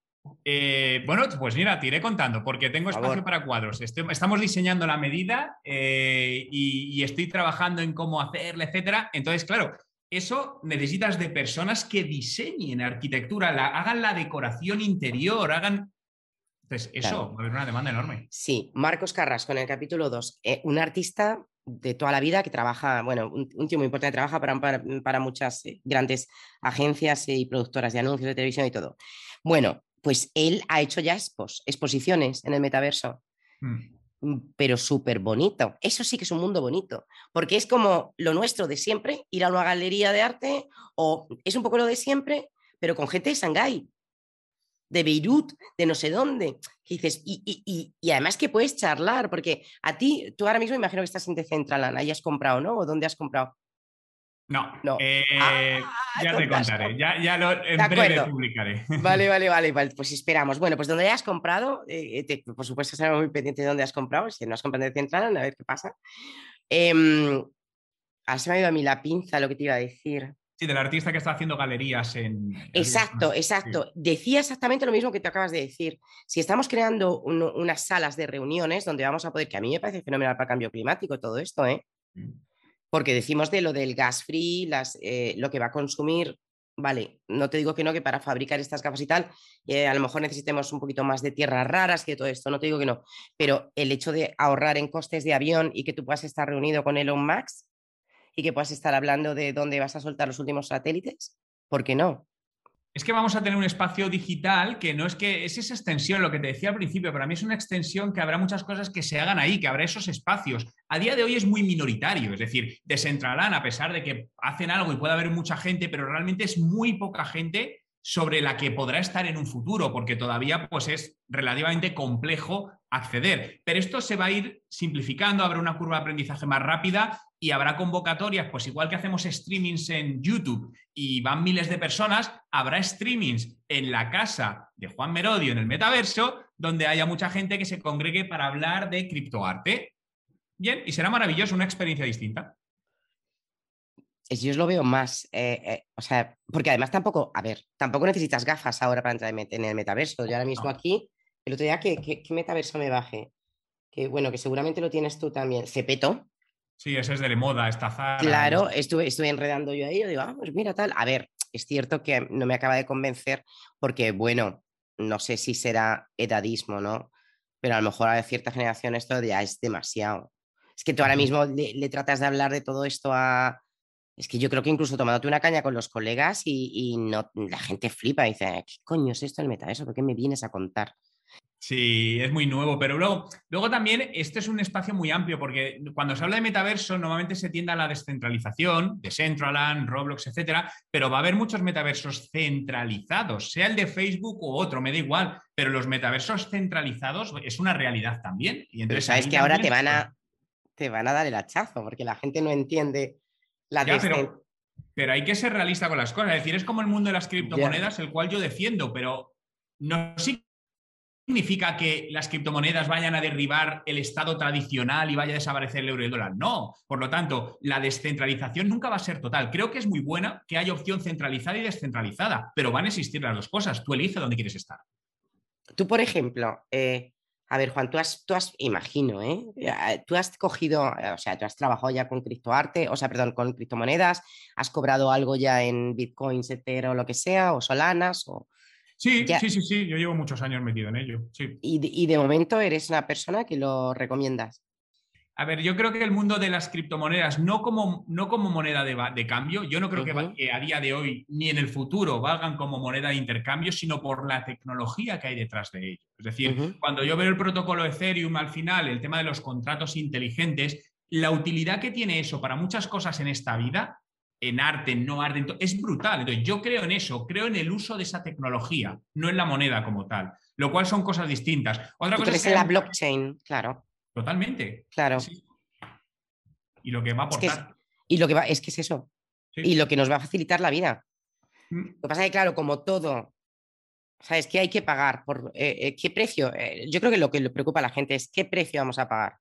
Eh, bueno, pues mira, te iré contando, porque tengo Por espacio favor. para cuadros. Estoy- estamos diseñando la medida eh, y, y estoy trabajando en cómo hacerla, etcétera. Entonces, claro, eso necesitas de personas que diseñen arquitectura, la- hagan la decoración interior, hagan. Entonces, eso Claro. va a haber una demanda enorme. Sí, Marcos Carrasco en el capítulo 2, eh, un artista de toda la vida que trabaja, bueno, un, un tío muy importante, trabaja para, para, para muchas eh, grandes agencias y productoras de anuncios de televisión y todo. Bueno, pues él ha hecho ya expos, exposiciones en el metaverso, Mm. Mm, pero súper bonito. Eso sí que es un mundo bonito, porque es como lo nuestro de siempre, ir a una galería de arte, o es un poco lo de siempre, pero con gente de Shanghái, de Beirut, de no sé dónde. Dices, y, y- y- además que puedes charlar, porque a ti, tú ahora mismo imagino que estás en Decentraland, has comprado, ¿no? ¿O dónde has comprado? No, No. eh, Ah, ya te contaré, no. ya, ya lo en breve publicaré. Vale, vale, vale, vale, pues esperamos. Bueno, pues donde hayas comprado, eh, te- por supuesto, estaremos muy pendiente de dónde has comprado, si no has comprado en Decentraland, a ver qué pasa. Em, ah, se me ha ido a mí la pinza lo que te iba a decir. Sí, del artista que está haciendo galerías en. Exacto, Sí. exacto. Decía exactamente lo mismo que te acabas de decir. Si estamos creando un- unas salas de reuniones donde vamos a poder, que a mí me parece fenomenal para el cambio climático todo esto, ¿eh? Porque decimos de lo del gas free, eh, lo que va a consumir, vale, no te digo que no, que para fabricar estas gafas y tal, eh, a lo mejor necesitemos un poquito más de tierras raras de todo esto, no te digo que no, pero el hecho de ahorrar en costes de avión y que tú puedas estar reunido con Elon Musk y que puedas estar hablando de dónde vas a soltar los últimos satélites, ¿por qué no? Es que vamos a tener un espacio digital que no es que es esa extensión, lo que te decía al principio, para mí es una extensión que habrá muchas cosas que se hagan ahí, que habrá esos espacios. A día de hoy es muy minoritario, es decir, Decentraland, a pesar de que hacen algo y puede haber mucha gente, pero realmente es muy poca gente sobre la que podrá estar en un futuro, porque todavía pues, es relativamente complejo acceder. Pero esto se va a ir simplificando, habrá una curva de aprendizaje más rápida y habrá convocatorias, pues igual que hacemos streamings en YouTube y van miles de personas, habrá streamings en la casa de Juan Merodio en el metaverso, donde haya mucha gente que se congregue para hablar de criptoarte. Bien, y será maravilloso, una experiencia distinta. Yo os lo veo más, eh, eh, o sea, porque además tampoco, a ver, tampoco necesitas gafas ahora para entrar en el metaverso. Yo ahora mismo No. aquí, el otro día, ¿qué, qué, qué metaverso me baje? Que bueno, que seguramente lo tienes tú también. Cepeto, Sí, ese es de moda, esta Zara. claro, estuve, estuve enredando yo ahí, yo digo, ah, pues mira tal. A ver, es cierto que no me acaba de convencer porque, bueno, no sé si será edadismo, ¿no? Pero a lo mejor a cierta generación esto ya es demasiado. Es que tú ahora mismo le, le tratas de hablar de todo esto a... Es que yo creo que incluso tomándote una caña con los colegas y, y no, la gente flipa y dice, ¿qué coño es esto el metaverso? ¿Por qué me vienes a contar? Sí, es muy nuevo, pero luego, luego también este es un espacio muy amplio porque cuando se habla de metaverso normalmente se tiende a la descentralización, Decentraland, Roblox, etcétera, pero va a haber muchos metaversos centralizados, sea el de Facebook u otro, me da igual, pero los metaversos centralizados es una realidad también. Y Pero entonces sabes ahí que ahora te van a, te van a dar el hachazo porque la gente no entiende la Ya, pero, pero hay que ser realista con las cosas. Es decir, es como el mundo de las criptomonedas, el cual yo defiendo, pero no significa que las criptomonedas vayan a derribar el estado tradicional y vaya a desaparecer el euro y el dólar. No. Por lo tanto, la descentralización nunca va a ser total. Creo que es muy buena que haya opción centralizada y descentralizada, pero van a existir las dos cosas. Tú eliges dónde quieres estar. Tú, por ejemplo, eh, a ver, Juan, tú has, tú has, imagino, ¿eh? Eh, Tú has cogido, eh, o sea, tú has trabajado ya con criptoarte, o sea, perdón, con criptomonedas, has cobrado algo ya en bitcoins, Ethereum, lo que sea, o solanas, o... Sí, Ya. sí, sí, sí. Yo llevo muchos años metido en ello. Sí. Y, de- y de momento eres una persona que lo recomiendas. A ver, yo creo que el mundo de las criptomonedas, no como, no como moneda de, de cambio, yo no creo que, a día de hoy ni en el futuro valgan como moneda de intercambio, sino por la tecnología que hay detrás de ello. Es decir, cuando yo veo el protocolo Ethereum al final, el tema de los contratos inteligentes, la utilidad que tiene eso para muchas cosas en esta vida, en arte, en no arte, es brutal. Entonces, yo creo en eso, creo en el uso de esa tecnología, no en la moneda como tal, lo cual son cosas distintas. Otra Tú cosa es que en la blockchain, claro, Totalmente. claro. Sí. Y lo que va a Es que es- aportar. Y lo que va, es que es eso. Sí. Y lo que nos va a facilitar la vida. Mm. Lo que pasa es que, claro, como todo ¿Sabes qué hay que pagar? ¿Por eh, qué precio? yo creo que lo que le preocupa a la gente es qué precio vamos a pagar.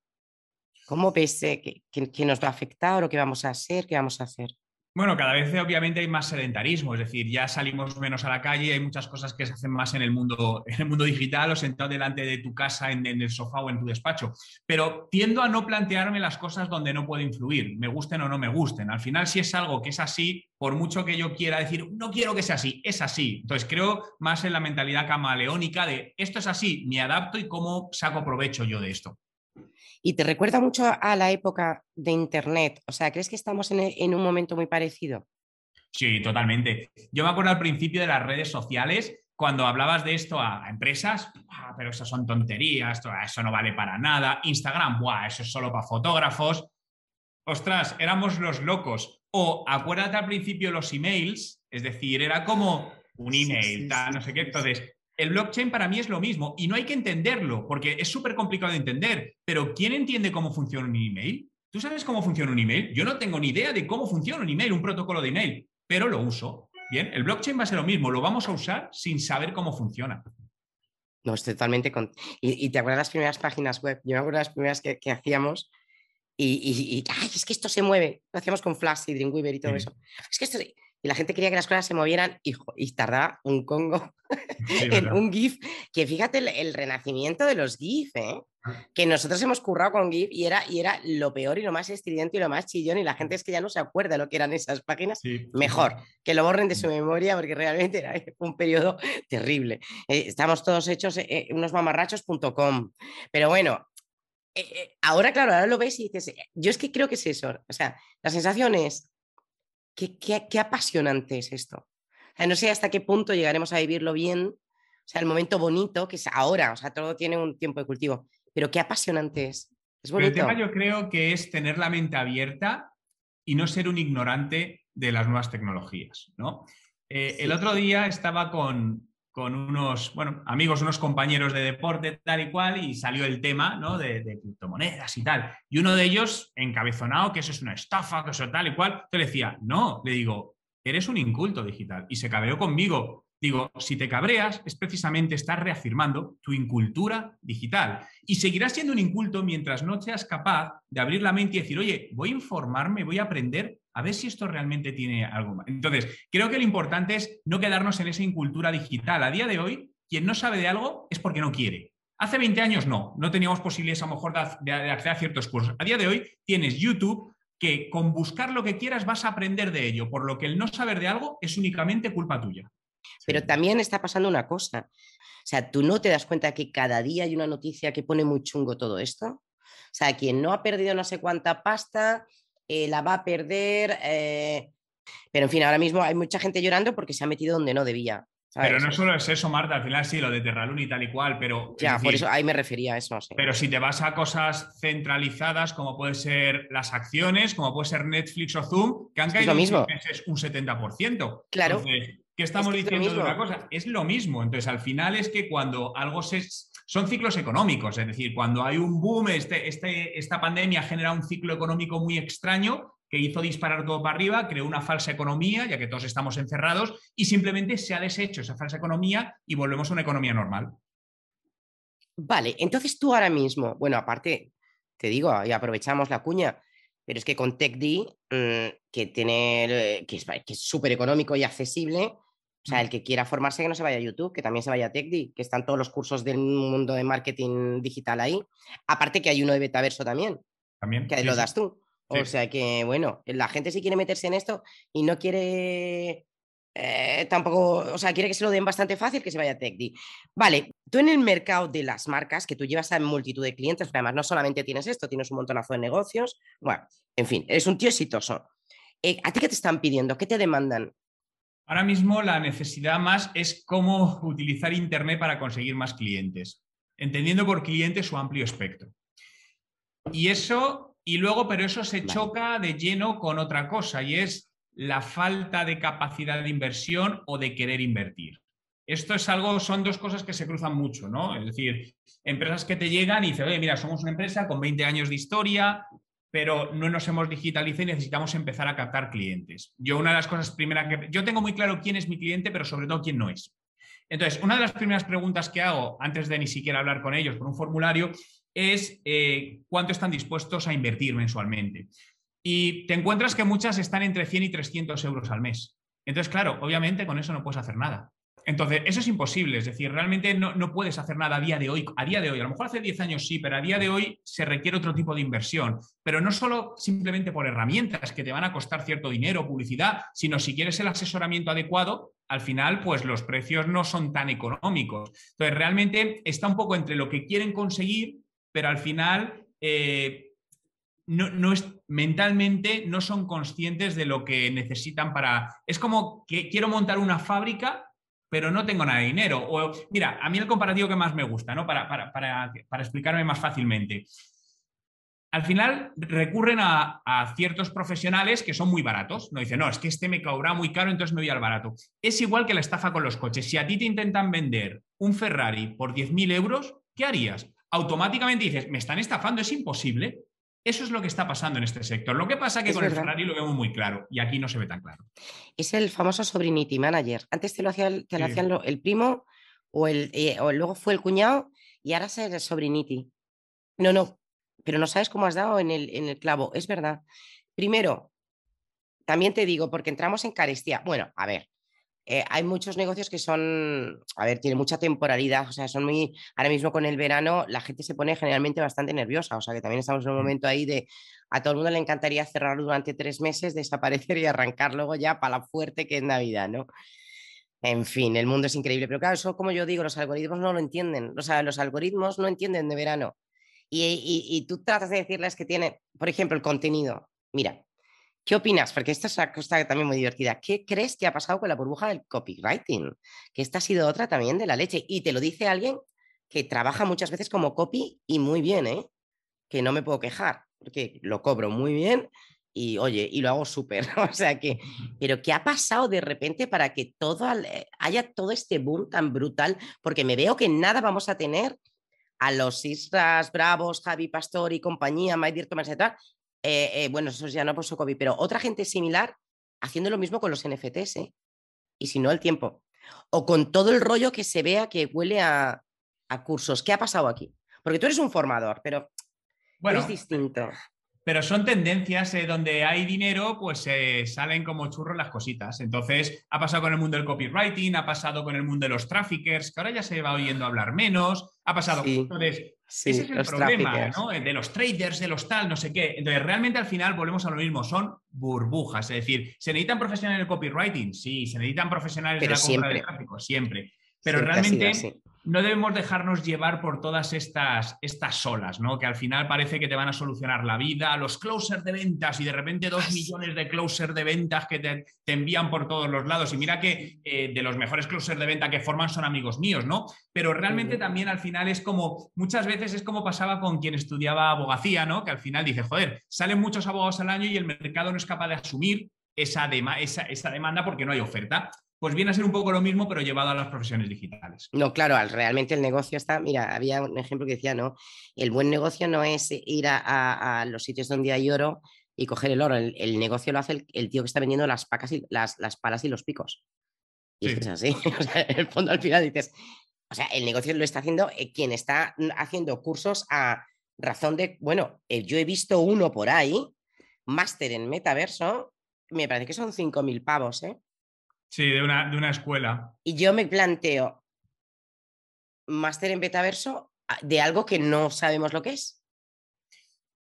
¿Cómo ves que, nos va a afectar o qué vamos a hacer? ¿Qué vamos a hacer? Bueno, cada vez obviamente hay más sedentarismo, es decir, ya salimos menos a la calle, hay muchas cosas que se hacen más en el mundo, en el mundo digital o sentado delante de tu casa, en, el sofá o en tu despacho. Pero tiendo a no plantearme las cosas donde no puedo influir, me gusten o no me gusten. Al final, si es algo que es así, por mucho que yo quiera decir, no quiero que sea así, es así. Entonces, creo más en la mentalidad camaleónica de esto es así, me adapto y cómo saco provecho yo de esto. Y te recuerda mucho a la época de Internet. O sea, ¿crees que estamos en, un momento muy parecido? Sí, totalmente. Yo me acuerdo al principio de las redes sociales, cuando hablabas de esto a, empresas, pero eso son tonterías, eso no vale para nada. Instagram, Buah, eso es solo para fotógrafos. Ostras, éramos los locos. O acuérdate al principio los emails, es decir, era como un email, tal, no sé qué. Entonces, el blockchain para mí es lo mismo y no hay que entenderlo porque es súper complicado de entender. Pero ¿quién entiende cómo funciona un email? ¿Tú sabes cómo funciona un email? Yo no tengo ni idea de cómo funciona un email, un protocolo de email, pero lo uso. Bien, el blockchain va a ser lo mismo, lo vamos a usar sin saber cómo funciona. No, estoy totalmente con... Y, te acuerdas las primeras páginas web, yo me acuerdo las primeras que, hacíamos y, ay, es que esto se mueve, lo hacíamos con Flash y Dreamweaver y todo eso. Es que esto y la gente quería que las cosas se movieran y, y tardaba un congo en un GIF. Que fíjate el, renacimiento de los GIF, ¿eh? Ah. que nosotros hemos currado con GIF y era, y era lo peor y lo más estridente y lo más chillón. Y la gente es que ya no se acuerda lo que eran esas páginas. Mejor que lo borren de su memoria porque realmente era un periodo terrible. Eh, estamos todos hechos eh, unos mamarrachos.com. Pero bueno, ahora, claro, ahora lo ves y dices, yo es que creo que es eso. O sea, la sensación es, qué, apasionante es esto. no sé hasta qué punto llegaremos a vivirlo bien, o sea, el momento bonito que es ahora, o sea, todo tiene un tiempo de cultivo, pero qué apasionante es. Es el tema yo creo que es tener la mente abierta y no ser un ignorante de las nuevas tecnologías, ¿no? Eh, el otro día estaba con, con unos, bueno, amigos, unos compañeros de deporte, tal y cual, y salió el tema, ¿no? De, criptomonedas y tal. Y uno de ellos, encabezonado, que eso es una estafa, que eso tal y cual, te decía, no, le digo, eres un inculto digital. Y se cabreó conmigo. Digo, si te cabreas, es precisamente estar reafirmando tu incultura digital. Y seguirás siendo un inculto mientras no seas capaz de abrir la mente y decir, oye, voy a informarme, voy a aprender a ver si esto realmente tiene algo más. Entonces, creo que lo importante es no quedarnos en esa incultura digital. A día de hoy, quien no sabe de algo es porque no quiere. Hace 20 años no, no teníamos posibilidades a lo mejor de, acceder a ciertos cursos. A día de hoy tienes YouTube que con buscar lo que quieras vas a aprender de ello, por lo que el no saber de algo es únicamente culpa tuya. Pero también está pasando una cosa. O sea, tú no te das cuenta que cada día hay una noticia que pone muy chungo todo esto. O sea, quien no ha perdido no sé cuánta pasta eh, la va a perder. Eh, pero en fin, ahora mismo hay mucha gente llorando porque se ha metido donde no debía. Pero no solo es eso, Marta, al final sí, lo de Terralun y tal y cual, pero... Ya, por eso ahí me refería a eso. Pero si te vas a cosas centralizadas, como puede ser las acciones, como puede ser Netflix o Zoom, que han caído mismo. un 70%. Claro. Entonces, ¿qué estamos diciendo de una cosa? Es lo mismo. Entonces, al final es que cuando algo se son ciclos económicos, es decir, cuando hay un boom, este, este, esta pandemia genera un ciclo económico muy extraño que hizo disparar todo para arriba, creó una falsa economía, ya que todos estamos encerrados, y simplemente se ha deshecho esa falsa economía y volvemos a una economía normal. Vale, entonces tú ahora mismo, bueno, aparte, te digo, y aprovechamos la cuña, pero es que con TechD, mm, que tiene, que es súper económico y accesible, o sea, el que quiera formarse que no se vaya a YouTube, que también se vaya a TechDi, que están todos los cursos del mundo de marketing digital ahí. Aparte que hay uno de Betaverso también. También. Que lo das tú. O sea que, bueno, la gente si quiere meterse en esto y no quiere eh, tampoco, o sea, quiere que se lo den bastante fácil, que se vaya a TechDi. Vale, tú en el mercado de las marcas, que tú llevas a multitud de clientes, pero además no solamente tienes esto, tienes un montonazo de negocios. Bueno, en fin, eres un tío exitoso. Eh, ¿A ti qué te están pidiendo? ¿Qué te demandan? Ahora mismo la necesidad más es cómo utilizar Internet para conseguir más clientes, entendiendo por cliente su amplio espectro. Y eso, y luego, pero eso se choca de lleno con otra cosa, y es la falta de capacidad de inversión o de querer invertir. Esto es algo, son dos cosas que se cruzan mucho, ¿no? Es decir, empresas que te llegan y dicen, oye, mira, somos una empresa con 20 años de historia, pero no nos hemos digitalizado y necesitamos empezar a captar clientes. Yo una de las cosas primeras que... Yo tengo muy claro quién es mi cliente, pero sobre todo quién no es. Entonces, una de las primeras preguntas que hago antes de ni siquiera hablar con ellos por un formulario es eh, cuánto están dispuestos a invertir mensualmente. Y te encuentras que muchas están entre 100 y 300 euros al mes. Entonces, claro, obviamente con eso no puedes hacer nada. Entonces, eso es imposible, es decir, realmente no, puedes hacer nada a día de hoy. A día de hoy, a lo mejor hace 10 años sí, pero a día de hoy se requiere otro tipo de inversión. Pero no solo simplemente por herramientas que te van a costar cierto dinero, publicidad, sino si quieres el asesoramiento adecuado, al final, pues los precios no son tan económicos. Entonces, realmente está un poco entre lo que quieren conseguir, pero al final eh, no, es, mentalmente no son conscientes de lo que necesitan para... Es como que quiero montar una fábrica, pero no tengo nada de dinero. O, mira, a mí el comparativo que más me gusta, ¿no? Para, para, explicarme más fácilmente. Al final recurren a, ciertos profesionales que son muy baratos. No dicen, no, es que este me cobra muy caro, entonces me voy al barato. Es igual que la estafa con los coches. Si a ti te intentan vender un Ferrari por 10.000 euros, ¿qué harías? Automáticamente dices, me están estafando, es imposible. Eso es lo que está pasando en este sector. Lo que pasa es que con el Ferrari lo vemos muy claro y aquí no se ve tan claro. Es el famoso Sobrinity Manager. Antes te lo, hacía, te lo hacían el primo o, el, eh, o luego fue el cuñado y ahora es el Sobrinity. No, no, pero no sabes cómo has dado en el, en el clavo. Es verdad. Primero, también te digo, porque entramos en carestía. Bueno, a ver, eh, hay muchos negocios que son, a ver, tienen mucha temporalidad, o sea, son muy, ahora mismo con el verano la gente se pone generalmente bastante nerviosa, o sea, que también estamos en un mm. momento ahí de, a todo el mundo le encantaría cerrarlo durante tres meses, desaparecer y arrancar luego ya para la fuerte que es Navidad, ¿no? En fin, el mundo es increíble, pero claro, eso como yo digo, los algoritmos no lo entienden, o sea, los algoritmos no entienden de verano. Y, y, y tú tratas de decirles que tiene, por ejemplo, el contenido. Mira, ¿Qué opinas? Porque esta es una cosa también muy divertida. ¿Qué crees que ha pasado con la burbuja del copywriting? Que esta ha sido otra también de la leche. Y te lo dice alguien que trabaja muchas veces como copy y muy bien, ¿eh? Que no me puedo quejar, porque lo cobro muy bien y oye, y lo hago súper. o sea que, pero ¿qué ha pasado de repente para que todo haya todo este boom tan brutal? Porque me veo que nada vamos a tener a los Isras Bravos, Javi Pastor y compañía, My Thomas y tal, eh, eh, bueno, eso ya no por COVID, pero otra gente similar haciendo lo mismo con los NFTs, ¿eh? y si no, el tiempo. O con todo el rollo que se vea que huele a, cursos. ¿Qué ha pasado aquí? Porque tú eres un formador, pero bueno, es distinto. Pero son tendencias donde hay dinero, pues salen como churros las cositas. Entonces, ha pasado con el mundo del copywriting, ha pasado con el mundo de los traffickers, que ahora ya se va oyendo hablar menos, ha pasado. Entonces, ese es el problema, ¿no? De los traders, de los tal, no sé qué. Entonces, realmente al final volvemos a lo mismo, son burbujas. Es decir, ¿se necesitan profesionales del copywriting? Sí, se necesitan profesionales de la compra de tráfico, siempre. Pero realmente no debemos dejarnos llevar por todas estas, estas olas, ¿no? Que al final parece que te van a solucionar la vida, los closers de ventas y de repente dos millones de closers de ventas que te, envían por todos los lados. Y mira que eh, de los mejores closers de venta que forman son amigos míos, ¿no? Pero realmente también al final es como, muchas veces es como pasaba con quien estudiaba abogacía, ¿no? Que al final dice, joder, salen muchos abogados al año y el mercado no es capaz de asumir esa, esa, esa demanda porque no hay oferta pues viene a ser un poco lo mismo, pero llevado a las profesiones digitales. No, claro, realmente el negocio está, mira, había un ejemplo que decía, no, el buen negocio no es ir a, los sitios donde hay oro y coger el oro, el, negocio lo hace el, tío que está vendiendo las, pacas y, las, palas y los picos. Y es así, en el fondo al final dices, o sea, el negocio lo está haciendo eh, quien está haciendo cursos a razón de, bueno, eh, yo he visto uno por ahí, máster en metaverso, me parece que son 5.000 pavos, ¿eh? Sí, de una, de una escuela. Y yo me planteo máster en betaverso ah, de algo que no sabemos lo que es.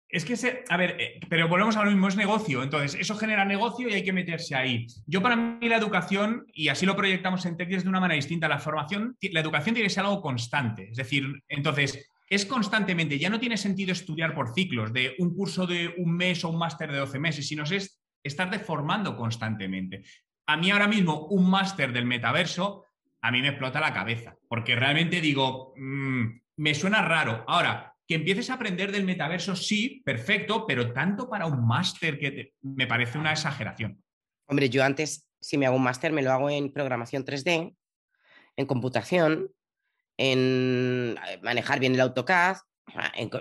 Es que, se, a ver, eh, pero volvemos a lo mismo, es negocio. Entonces, eso genera negocio y hay que meterse ahí. Yo para mí la educación, y así lo proyectamos en TEC, de una manera distinta. La formación, la educación tiene que ser algo constante. Es decir, entonces, es constantemente, ya no tiene sentido estudiar por ciclos de un curso de un mes o un máster de 12 meses, sino es estar deformando constantemente a mí ahora mismo un máster del metaverso, a mí me explota la cabeza, porque realmente digo, mm, me suena raro. Ahora, que empieces a aprender del metaverso, sí, perfecto, pero tanto para un máster que me parece una exageración. Hombre, yo antes, si me hago un máster, me lo hago en programación 3D, en computación, en eh, manejar bien el AutoCAD.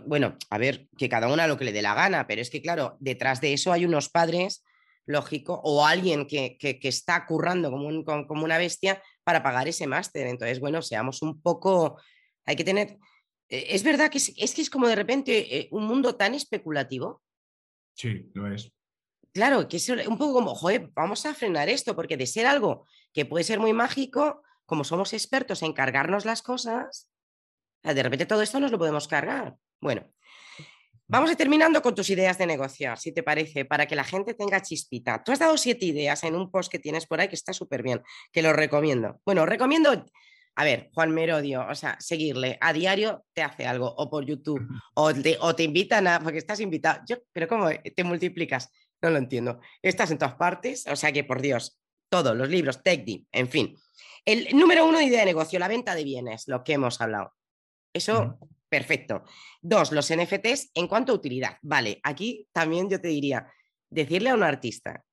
bueno, a ver, que cada una lo que le dé la gana, pero es que, claro, detrás de eso hay unos padres lógico, o alguien que, está currando como, como, una bestia para pagar ese máster. Entonces, bueno, seamos un poco, hay que tener, eh, es verdad que es, que es como de repente eh, un mundo tan especulativo. Sí, lo es. Claro, que es un poco como, joder, vamos a frenar esto, porque de ser algo que puede ser muy mágico, como somos expertos en cargarnos las cosas, de repente todo esto nos lo podemos cargar. Bueno, vamos a terminando con tus ideas de negociar, si te parece, para que la gente tenga chispita. Tú has dado siete ideas en un post que tienes por ahí que está súper bien, que lo recomiendo. Bueno, recomiendo, a ver, Juan Merodio, o sea, seguirle a diario te hace algo, o por YouTube, o te, o te invitan a, porque estás invitado, yo, pero ¿cómo te multiplicas? No lo entiendo. Estás en todas partes, o sea que por Dios, todos los libros, TechDeep, en fin. El número uno, idea de negocio, la venta de bienes, lo que hemos hablado. Eso, perfecto. Dos, los NFTs en cuanto a utilidad. Vale, aquí también yo te diría, decirle a un artista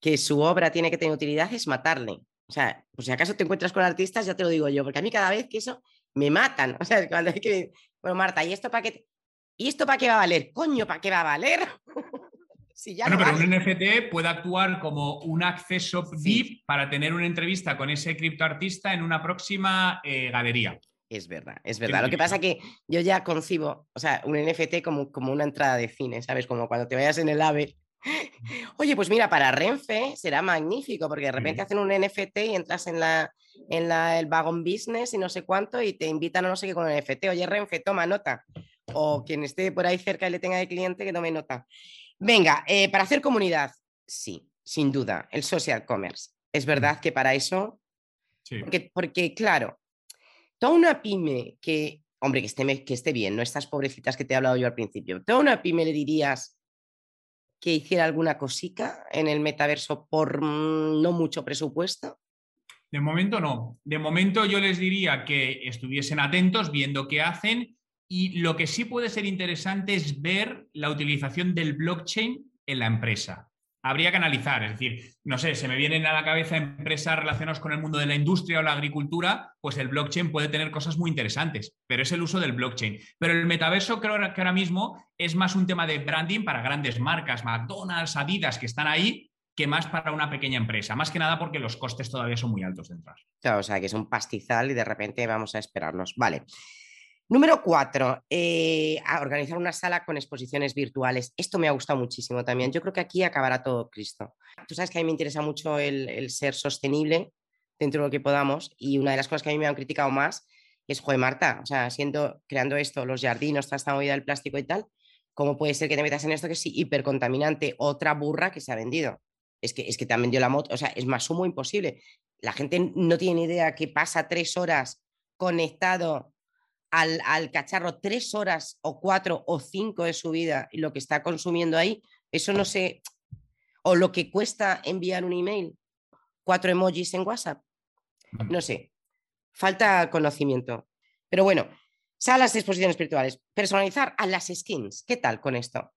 que su obra tiene que tener utilidad es matarle. O sea, por si acaso te encuentras con artistas, ya te lo digo yo, porque a mí cada vez que eso me matan. O sea, cuando hay que. Bueno, Marta, ¿y esto para qué? ¿Y esto para qué va a valer? Coño, ¿para qué va a valer? si ya bueno, pero un NFT puede actuar como un acceso VIP para tener una entrevista con ese criptoartista en una próxima eh, galería. Es verdad, es verdad. Lo que pasa es que yo ya concibo, o sea, un NFT como, como una entrada de cine, ¿sabes? Como cuando te vayas en el AVE. Oye, pues mira, para Renfe será magnífico porque de repente hacen un NFT y entras en, la, en la, el wagon business y no sé cuánto y te invitan a no sé qué con el NFT. Oye, Renfe, toma nota. O quien esté por ahí cerca y le tenga de cliente que tome nota. Venga, eh, para hacer comunidad, sí, sin duda, el social commerce. Es verdad que para eso, sí. porque, porque claro, toda una pyme que, hombre, que esté, que esté bien, no estas pobrecitas que te he hablado yo al principio, toda una pyme le dirías que hiciera alguna cosica en el metaverso por mm, no mucho presupuesto? De momento no. De momento yo les diría que estuviesen atentos viendo qué hacen y lo que sí puede ser interesante es ver la utilización del blockchain en la empresa habría que analizar. Es decir, no sé, se me vienen a la cabeza empresas relacionadas con el mundo de la industria o la agricultura, pues el blockchain puede tener cosas muy interesantes, pero es el uso del blockchain. Pero el metaverso creo que ahora mismo es más un tema de branding para grandes marcas, McDonald's, Adidas, que están ahí, que más para una pequeña empresa. Más que nada porque los costes todavía son muy altos de entrar. Claro, o sea, que es un pastizal y de repente vamos a esperarnos. Vale. Número cuatro, eh, organizar una sala con exposiciones virtuales. Esto me ha gustado muchísimo también. Yo creo que aquí acabará todo Cristo. Tú sabes que a mí me interesa mucho el, ser sostenible dentro de lo que podamos y una de las cosas que a mí me han criticado más es, joder, Marta, o sea, siendo, creando esto, los jardinos, toda esta movida del plástico y tal, ¿cómo puede ser que te metas en esto que es hipercontaminante? Otra burra que se ha vendido. Es que, es que han vendido la moto, o sea, es más sumo imposible. La gente no tiene idea que pasa tres horas conectado al, cacharro tres horas o cuatro o cinco de su vida y lo que está consumiendo ahí, eso no sé, o lo que cuesta enviar un email, cuatro emojis en WhatsApp, no sé, falta conocimiento. Pero bueno, salas de exposiciones virtuales, personalizar a las skins, ¿qué tal con esto?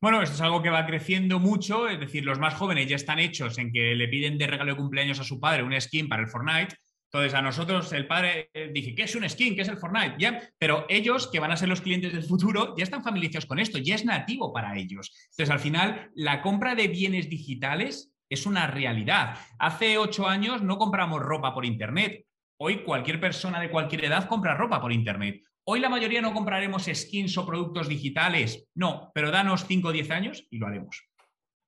Bueno, esto es algo que va creciendo mucho, es decir, los más jóvenes ya están hechos en que le piden de regalo de cumpleaños a su padre una skin para el Fortnite entonces, a nosotros el padre eh, dice, ¿qué es un skin? ¿Qué es el Fortnite? ¿Ya? Pero ellos, que van a ser los clientes del futuro, ya están familiarizados con esto, ya es nativo para ellos. Entonces, al final, la compra de bienes digitales es una realidad. Hace ocho años no compramos ropa por Internet. Hoy cualquier persona de cualquier edad compra ropa por Internet. Hoy la mayoría no compraremos skins o productos digitales. No, pero danos 5 o 10 años y lo haremos.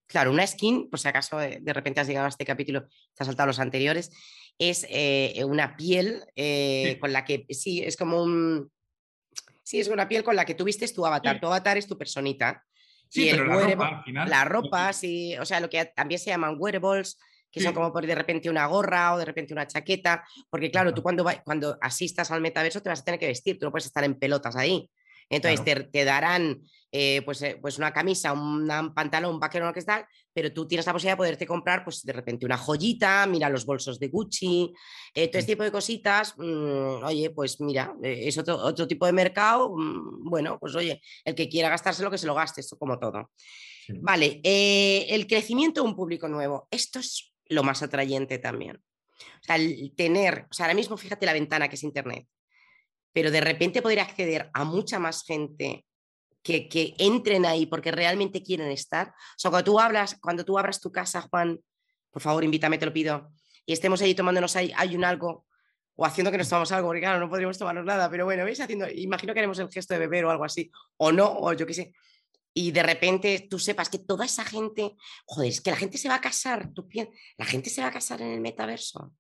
Claro, una skin, por si acaso de, de repente has llegado a este capítulo, te has saltado los anteriores, es eh, una piel eh, con la que, sí, es como un... Sí, es una piel con la que tú vistes tu avatar. Tu avatar es tu personita. Sí, pero la ropa, al final. La ropa, sí, o sea, lo que también se llaman wearables, que son como por de repente una gorra o de repente una chaqueta, porque claro, tú cuando, cuando asistas al metaverso te vas a tener que vestir, tú no puedes estar en pelotas ahí. Entonces te, darán eh, pues, eh, pues una camisa, un pantalón, un vaquero, lo que tal, pero tú tienes la posibilidad de poderte comprar pues de repente una joyita, mira los bolsos de Gucci, eh, todo este tipo de cositas, mm, oye, pues mira, es otro, otro tipo de mercado, mm, bueno, pues oye, el que quiera gastarse lo que se lo gaste, esto como todo. Vale, el crecimiento de un público nuevo, esto es lo más atrayente también. O sea, el tener, o sea, ahora mismo fíjate la ventana que es Internet pero de repente poder acceder a mucha más gente que, que, entren ahí porque realmente quieren estar. O sea, cuando tú hablas, cuando tú abras tu casa, Juan, por favor, invítame, te lo pido. y estemos ahí tomándonos ahí, hay un algo o haciendo que nos tomamos algo, porque claro, no podríamos tomarnos nada, pero bueno, ¿veis? Haciendo, imagino que haremos el gesto de beber o algo así, o no, o yo qué sé. Y de repente tú sepas que toda esa gente, joder, es que la gente se va a casar, tú la gente se va a casar en el metaverso.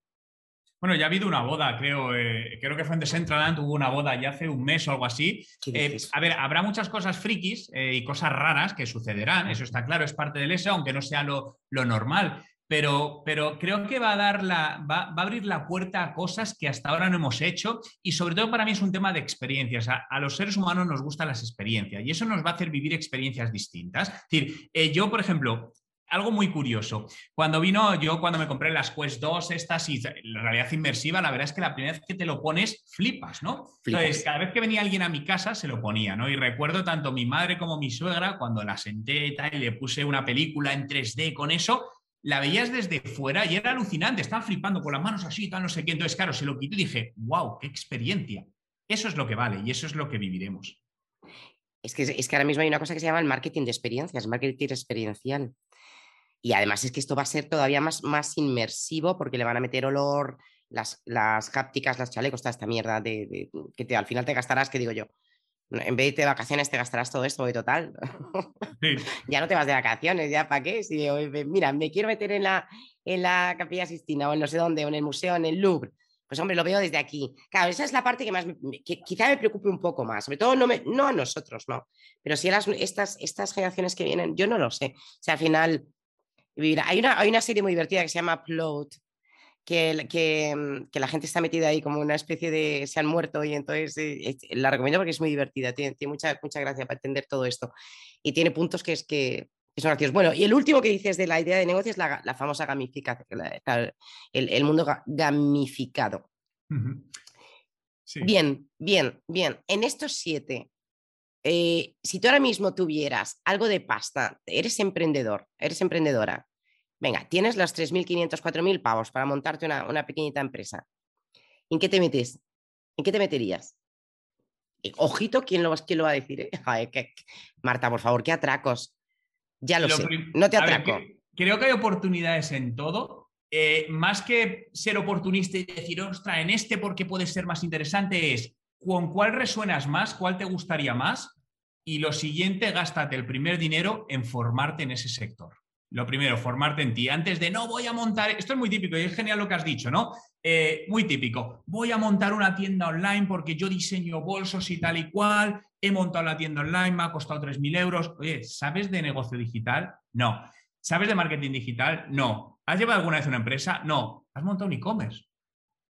Bueno, ya ha habido una boda, creo. Eh, creo que fue en Decentraland, hubo una boda ya hace un mes o algo así. Eh, a ver, habrá muchas cosas frikis eh, y cosas raras que sucederán, eso está claro, es parte del eso, aunque no sea lo, lo normal. Pero, pero, creo que va a, dar la, va, va, a abrir la puerta a cosas que hasta ahora no hemos hecho y sobre todo para mí es un tema de experiencias. A, a los seres humanos nos gustan las experiencias y eso nos va a hacer vivir experiencias distintas. Es decir, yo, por ejemplo, algo muy curioso. Cuando vino, yo cuando me compré las Quest 2, estas y la realidad inmersiva, la verdad es que la primera vez que te lo pones, flipas, ¿no? Entonces, cada vez que venía alguien a mi casa, se lo ponía, ¿no? Y recuerdo tanto mi madre como mi suegra, cuando la senté y, tal, y le puse una película en 3D con eso, la veías desde fuera y era alucinante, estaban flipando con las manos así, tal, no sé qué. Entonces, claro, se lo quité y dije, wow, qué experiencia. Eso es lo que vale y eso es lo que viviremos. Es que, es que ahora mismo hay una cosa que se llama el marketing de experiencias, marketing experiencial. Y además es que esto va a ser todavía más, más inmersivo porque le van a meter olor, las, las hápticas, las chalecos, toda esta mierda de, que te, al final te gastarás, que digo yo, en vez de irte de vacaciones te gastarás todo esto de total. ya no te vas de vacaciones, ya para qué. Si, mira, me quiero meter en la, en la Capilla Sistina o en no sé dónde, o en el museo, en el Louvre. Pues hombre, lo veo desde aquí. Claro, esa es la parte que más que quizá me preocupe un poco más, sobre todo no, me, no a nosotros, no. Pero si las, estas, estas generaciones que vienen, yo no lo sé. O sea, al final, hay una, hay una serie muy divertida que se llama Upload, que, que, mm, que, la gente está metida ahí como una especie de se han muerto y entonces eh, la recomiendo porque es muy divertida, tiene, tiene, mucha, mucha gracia para entender todo esto y tiene puntos que, es, que, son graciosos. Bueno, y el último que dices de la idea de negocio es la, la famosa gamificación, el, el, mundo gamificado. Bien, bien, bien. En estos siete, eh, si tú ahora mismo tuvieras algo de pasta, eres emprendedor, eres emprendedora, venga, tienes los 3.500, 4.000 pavos para montarte una, una, pequeñita empresa. ¿En qué te metes? ¿En qué te meterías? ojito, ¿quién lo, quién lo va a decir? Eh? Marta, por favor, qué atracos. Ya lo, sé, no te atraco. creo que hay oportunidades en todo. Eh, más que ser oportunista y decir, ostra, en este porque puede ser más interesante, es con cuál resuenas más, cuál te gustaría más y lo siguiente, gástate el primer dinero en formarte en ese sector. Lo primero, formarte en ti. Antes de no voy a montar, esto es muy típico y es genial lo que has dicho, ¿no? Eh, muy típico. Voy a montar una tienda online porque yo diseño bolsos y tal y cual. He montado la tienda online, me ha costado 3.000 euros. Oye, ¿sabes de negocio digital? No. ¿Sabes de marketing digital? No. ¿Has llevado alguna vez una empresa? No. ¿Has montado un e-commerce?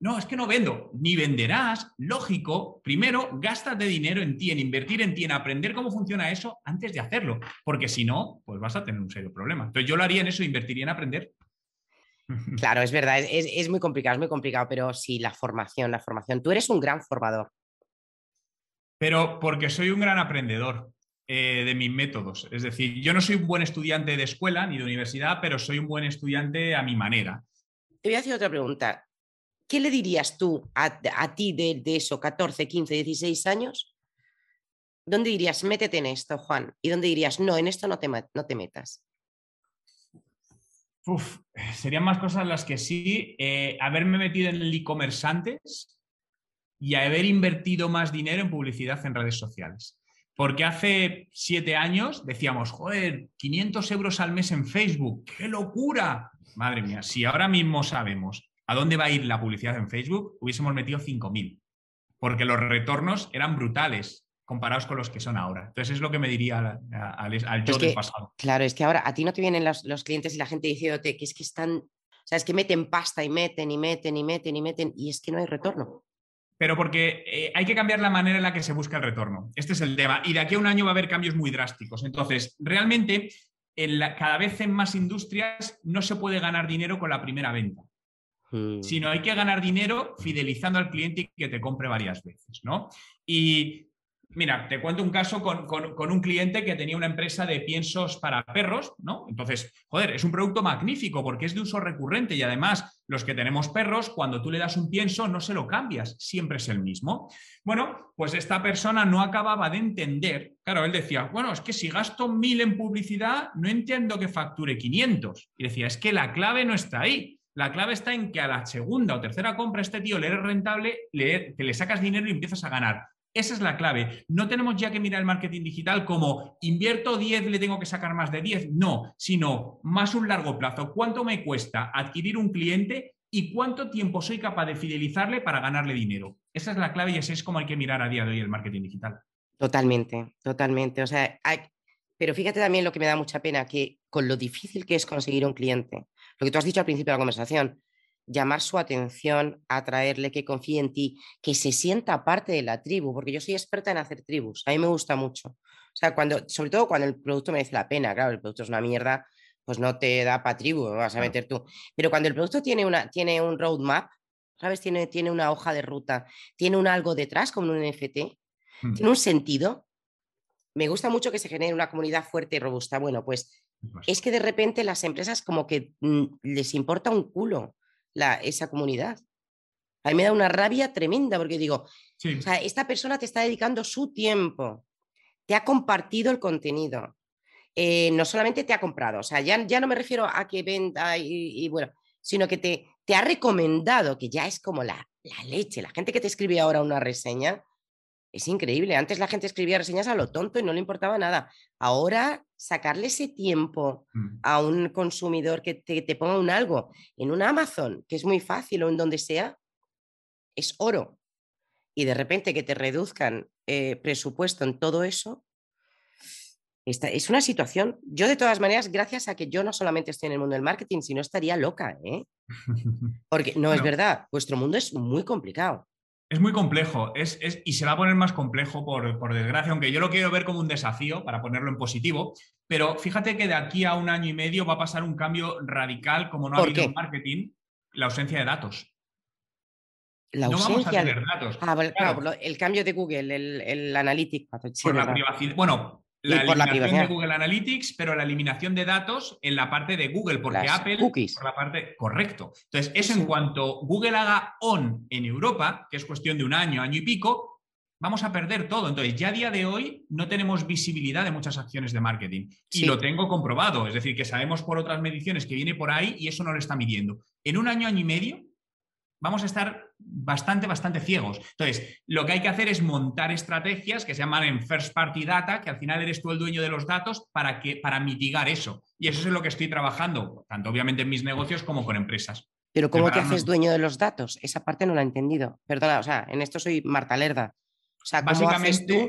No, es que no vendo. Ni venderás, lógico. Primero, gástate dinero en ti, en invertir en ti, en aprender cómo funciona eso antes de hacerlo. Porque si no, pues vas a tener un serio problema. Entonces yo lo haría en eso, invertiría en aprender. Claro, es verdad, es, muy complicado, es muy complicado, pero sí, la formación, la formación. Tú eres un gran formador. Pero porque soy un gran aprendedor eh, de mis métodos. Es decir, yo no soy un buen estudiante de escuela ni de universidad, pero soy un buen estudiante a mi manera. Te voy a hacer otra pregunta. ¿Qué le dirías tú a, ti de, eso, 14, 15, 16 años? ¿Dónde dirías, métete en esto, Juan? ¿Y dónde dirías, no, en esto no te, metas? Uf, serían más cosas las que sí. Eh, haberme metido en el e-commerce antes y haber invertido más dinero en publicidad en redes sociales. Porque hace siete años decíamos, joder, 500 euros al mes en Facebook, ¡qué locura! Madre mía, si ahora mismo sabemos a dónde va a ir la publicidad en Facebook, hubiésemos metido 5.000, porque los retornos eran brutales comparados con los que son ahora. Entonces es lo que me diría al, yo del pasado. Claro, es que ahora a ti no te vienen los, clientes y la gente diciéndote que es que están, o sea, es que meten pasta y meten y meten y meten y meten y es que no hay retorno. Pero porque eh, hay que cambiar la manera en la que se busca el retorno. Este es el tema. Y de aquí a un año va a haber cambios muy drásticos. Entonces, realmente, en cada vez en más industrias no se puede ganar dinero con la primera venta. Mm. sino hay que ganar dinero fidelizando al cliente y que te compre varias veces, ¿no? Y mira, te cuento un caso con, un cliente que tenía una empresa de piensos para perros, ¿no? Entonces, joder, es un producto magnífico porque es de uso recurrente y además los que tenemos perros, cuando tú le das un pienso, no se lo cambias, siempre es el mismo. Bueno, pues esta persona no acababa de entender, claro, él decía, bueno, es que si gasto mil en publicidad, no entiendo que facture 500. Y decía, es que la clave no está ahí La clave está en que a la segunda o tercera compra este tío le eres rentable, le, le sacas dinero y empiezas a ganar. Esa es la clave. No tenemos ya que mirar el marketing digital como invierto 10, le tengo que sacar más de 10. No, sino más un largo plazo. ¿Cuánto me cuesta adquirir un cliente y cuánto tiempo soy capaz de fidelizarle para ganarle dinero? Esa es la clave y así es como hay que mirar a día de hoy el marketing digital. Totalmente, totalmente. O sea, pero fíjate también lo que me da mucha pena, que con lo difícil que es conseguir un cliente, lo que tú has dicho al principio de la conversación, llamar su atención, atraerle, que confíe en ti, que se sienta parte de la tribu, porque yo soy experta en hacer tribus, a mí me gusta mucho. O sea, cuando, sobre todo cuando el producto merece la pena, claro, el producto es una mierda, pues no te da para tribu, vas a meter tú. Pero cuando el producto tiene, una, tiene un roadmap, ¿sabes? Tiene, tiene una hoja de ruta, tiene un algo detrás, como un NFT, mm. tiene un sentido. Me gusta mucho que se genere una comunidad fuerte y robusta. Bueno, pues es que de repente las empresas como que mm, les importa un culo esa comunidad. A mí me da una rabia tremenda porque digo, esta persona te está dedicando su tiempo, te ha compartido el contenido, eh, no solamente te ha comprado, o sea, ya, ya no me refiero a que venda y, bueno, sino que te, te, ha recomendado, que ya es como la, la leche, la gente que te escribe ahora una reseña, es increíble. Antes la gente escribía reseñas a lo tonto y no le importaba nada. Ahora, sacarle ese tiempo mm. a un consumidor que te, ponga un algo en un Amazon, que es muy fácil o en donde sea, es oro. Y de repente que te reduzcan eh, presupuesto en todo eso, esta, es una situación. Yo, de todas maneras, gracias a que yo no solamente estoy en el mundo del marketing, sino estaría loca, ¿eh? Porque no es verdad, vuestro mundo es muy complicado. Es muy complejo es, y se va a poner más complejo por, desgracia, aunque yo lo quiero ver como un desafío para ponerlo en positivo, pero fíjate que de aquí a un año y medio va a pasar un cambio radical como no ha habido en marketing, la ausencia de datos. La no vamos a tener datos. Ah, el cambio de Google, el, el Analytics. Por la privacidad. Bueno, la eliminación de Google Analytics, pero la eliminación de datos en la parte de Google, porque Apple cookies. por la parte correcto. Entonces, eso en cuanto Google haga on en Europa, que es cuestión de un año, año y pico, vamos a perder todo. Entonces, ya a día de hoy no tenemos visibilidad de muchas acciones de marketing. Y lo tengo comprobado, es decir, que sabemos por otras mediciones que viene por ahí y eso no lo está midiendo. En un año, año y medio, vamos a estar bastante, bastante ciegos. Entonces, lo que hay que hacer es montar estrategias que se llaman en first party data, que al final eres tú el dueño de los datos para, que, para mitigar eso. Y eso es lo que estoy trabajando, tanto obviamente en mis negocios como con empresas. Pero ¿cómo te haces dueño de los datos? Esa parte no la he entendido. Perdona, o sea, en esto soy Marta Lerda. O sea, ¿cómo haces tú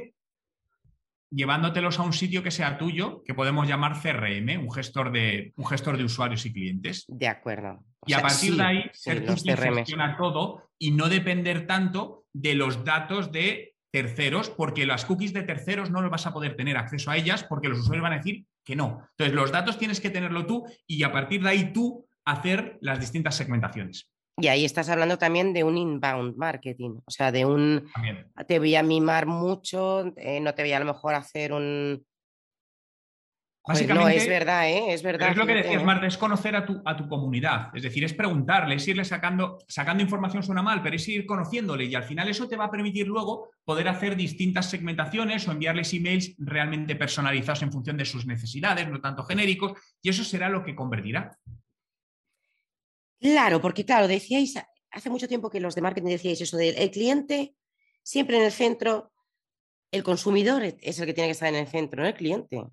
llevándotelos a un sitio que sea tuyo, que podemos llamar CRM, un gestor de, un gestor de usuarios y clientes. De acuerdo. y a partir de ahí, ser tú quien gestiona todo y no depender tanto de los datos de terceros, porque las cookies de terceros no vas a poder tener acceso a ellas porque los usuarios van a decir que no. Entonces, los datos tienes que tenerlo tú y a partir de ahí tú hacer las distintas segmentaciones. Y ahí estás hablando también de un inbound marketing, o sea, de un... Te voy a mimar mucho, eh, no te voy a, lo mejor hacer un... Básicamente, no, es verdad, ¿eh? es verdad. Es lo que decías, ¿eh? Marta, es conocer a tu, a tu comunidad. Es decir, es preguntarle, es irle sacando, sacando información suena mal, pero es ir conociéndole y al final eso te va a permitir luego poder hacer distintas segmentaciones o enviarles emails realmente personalizados en función de sus necesidades, no tanto genéricos, y eso será lo que convertirá. Claro, porque claro, decíais, hace mucho tiempo que los de marketing decíais eso del el cliente siempre en el centro, el consumidor es el que tiene que estar en el centro, no el cliente. Lo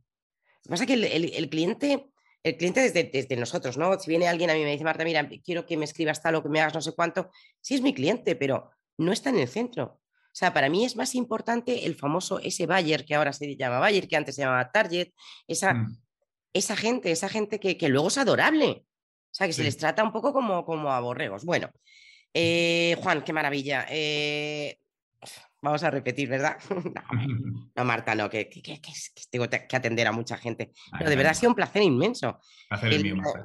que pasa es que el, cliente, el cliente desde, desde, nosotros, ¿no? Si viene alguien a mí y me dice, Marta, mira, quiero que me escribas tal o que me hagas no sé cuánto, sí es mi cliente, pero no está en el centro. O sea, para mí es más importante el famoso ese Bayer, que ahora se llama Bayer, que antes se llamaba Target, esa, mm. esa gente, esa gente que, que, luego es adorable. O sea, que se les trata un poco como, como a borregos. Bueno, eh, Juan, qué maravilla. Eh, vamos a repetir, ¿verdad? no, Marta, no, que, tengo que atender a mucha gente. Pero de verdad ha sido un placer inmenso.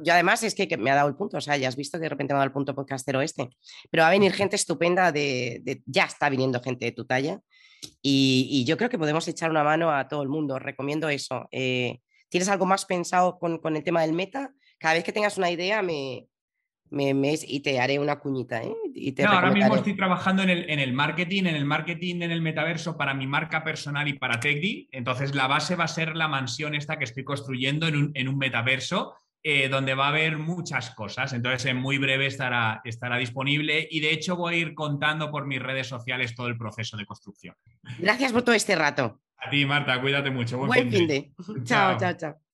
yo además es que, me ha dado el punto, o sea, ya has visto que de repente me ha dado el punto podcastero este. Pero va a venir gente estupenda, de, ya está viniendo gente de tu talla. Y, yo creo que podemos echar una mano a todo el mundo. Recomiendo eso. Eh, ¿Tienes algo más pensado con, con el tema del meta? Cada vez que tengas una idea me, me, y te haré una cuñita. ¿eh? no, ahora mismo estoy trabajando en el, en el, marketing, en el marketing en el metaverso para mi marca personal y para TechDi. Entonces la base va a ser la mansión esta que estoy construyendo en un, en un metaverso eh, donde va a haber muchas cosas. Entonces, en muy breve estará, estará disponible y de hecho voy a ir contando por mis redes sociales todo el proceso de construcción. Gracias por todo este rato. A ti, Marta, cuídate mucho. Buen, fin de. chao, chao. chao.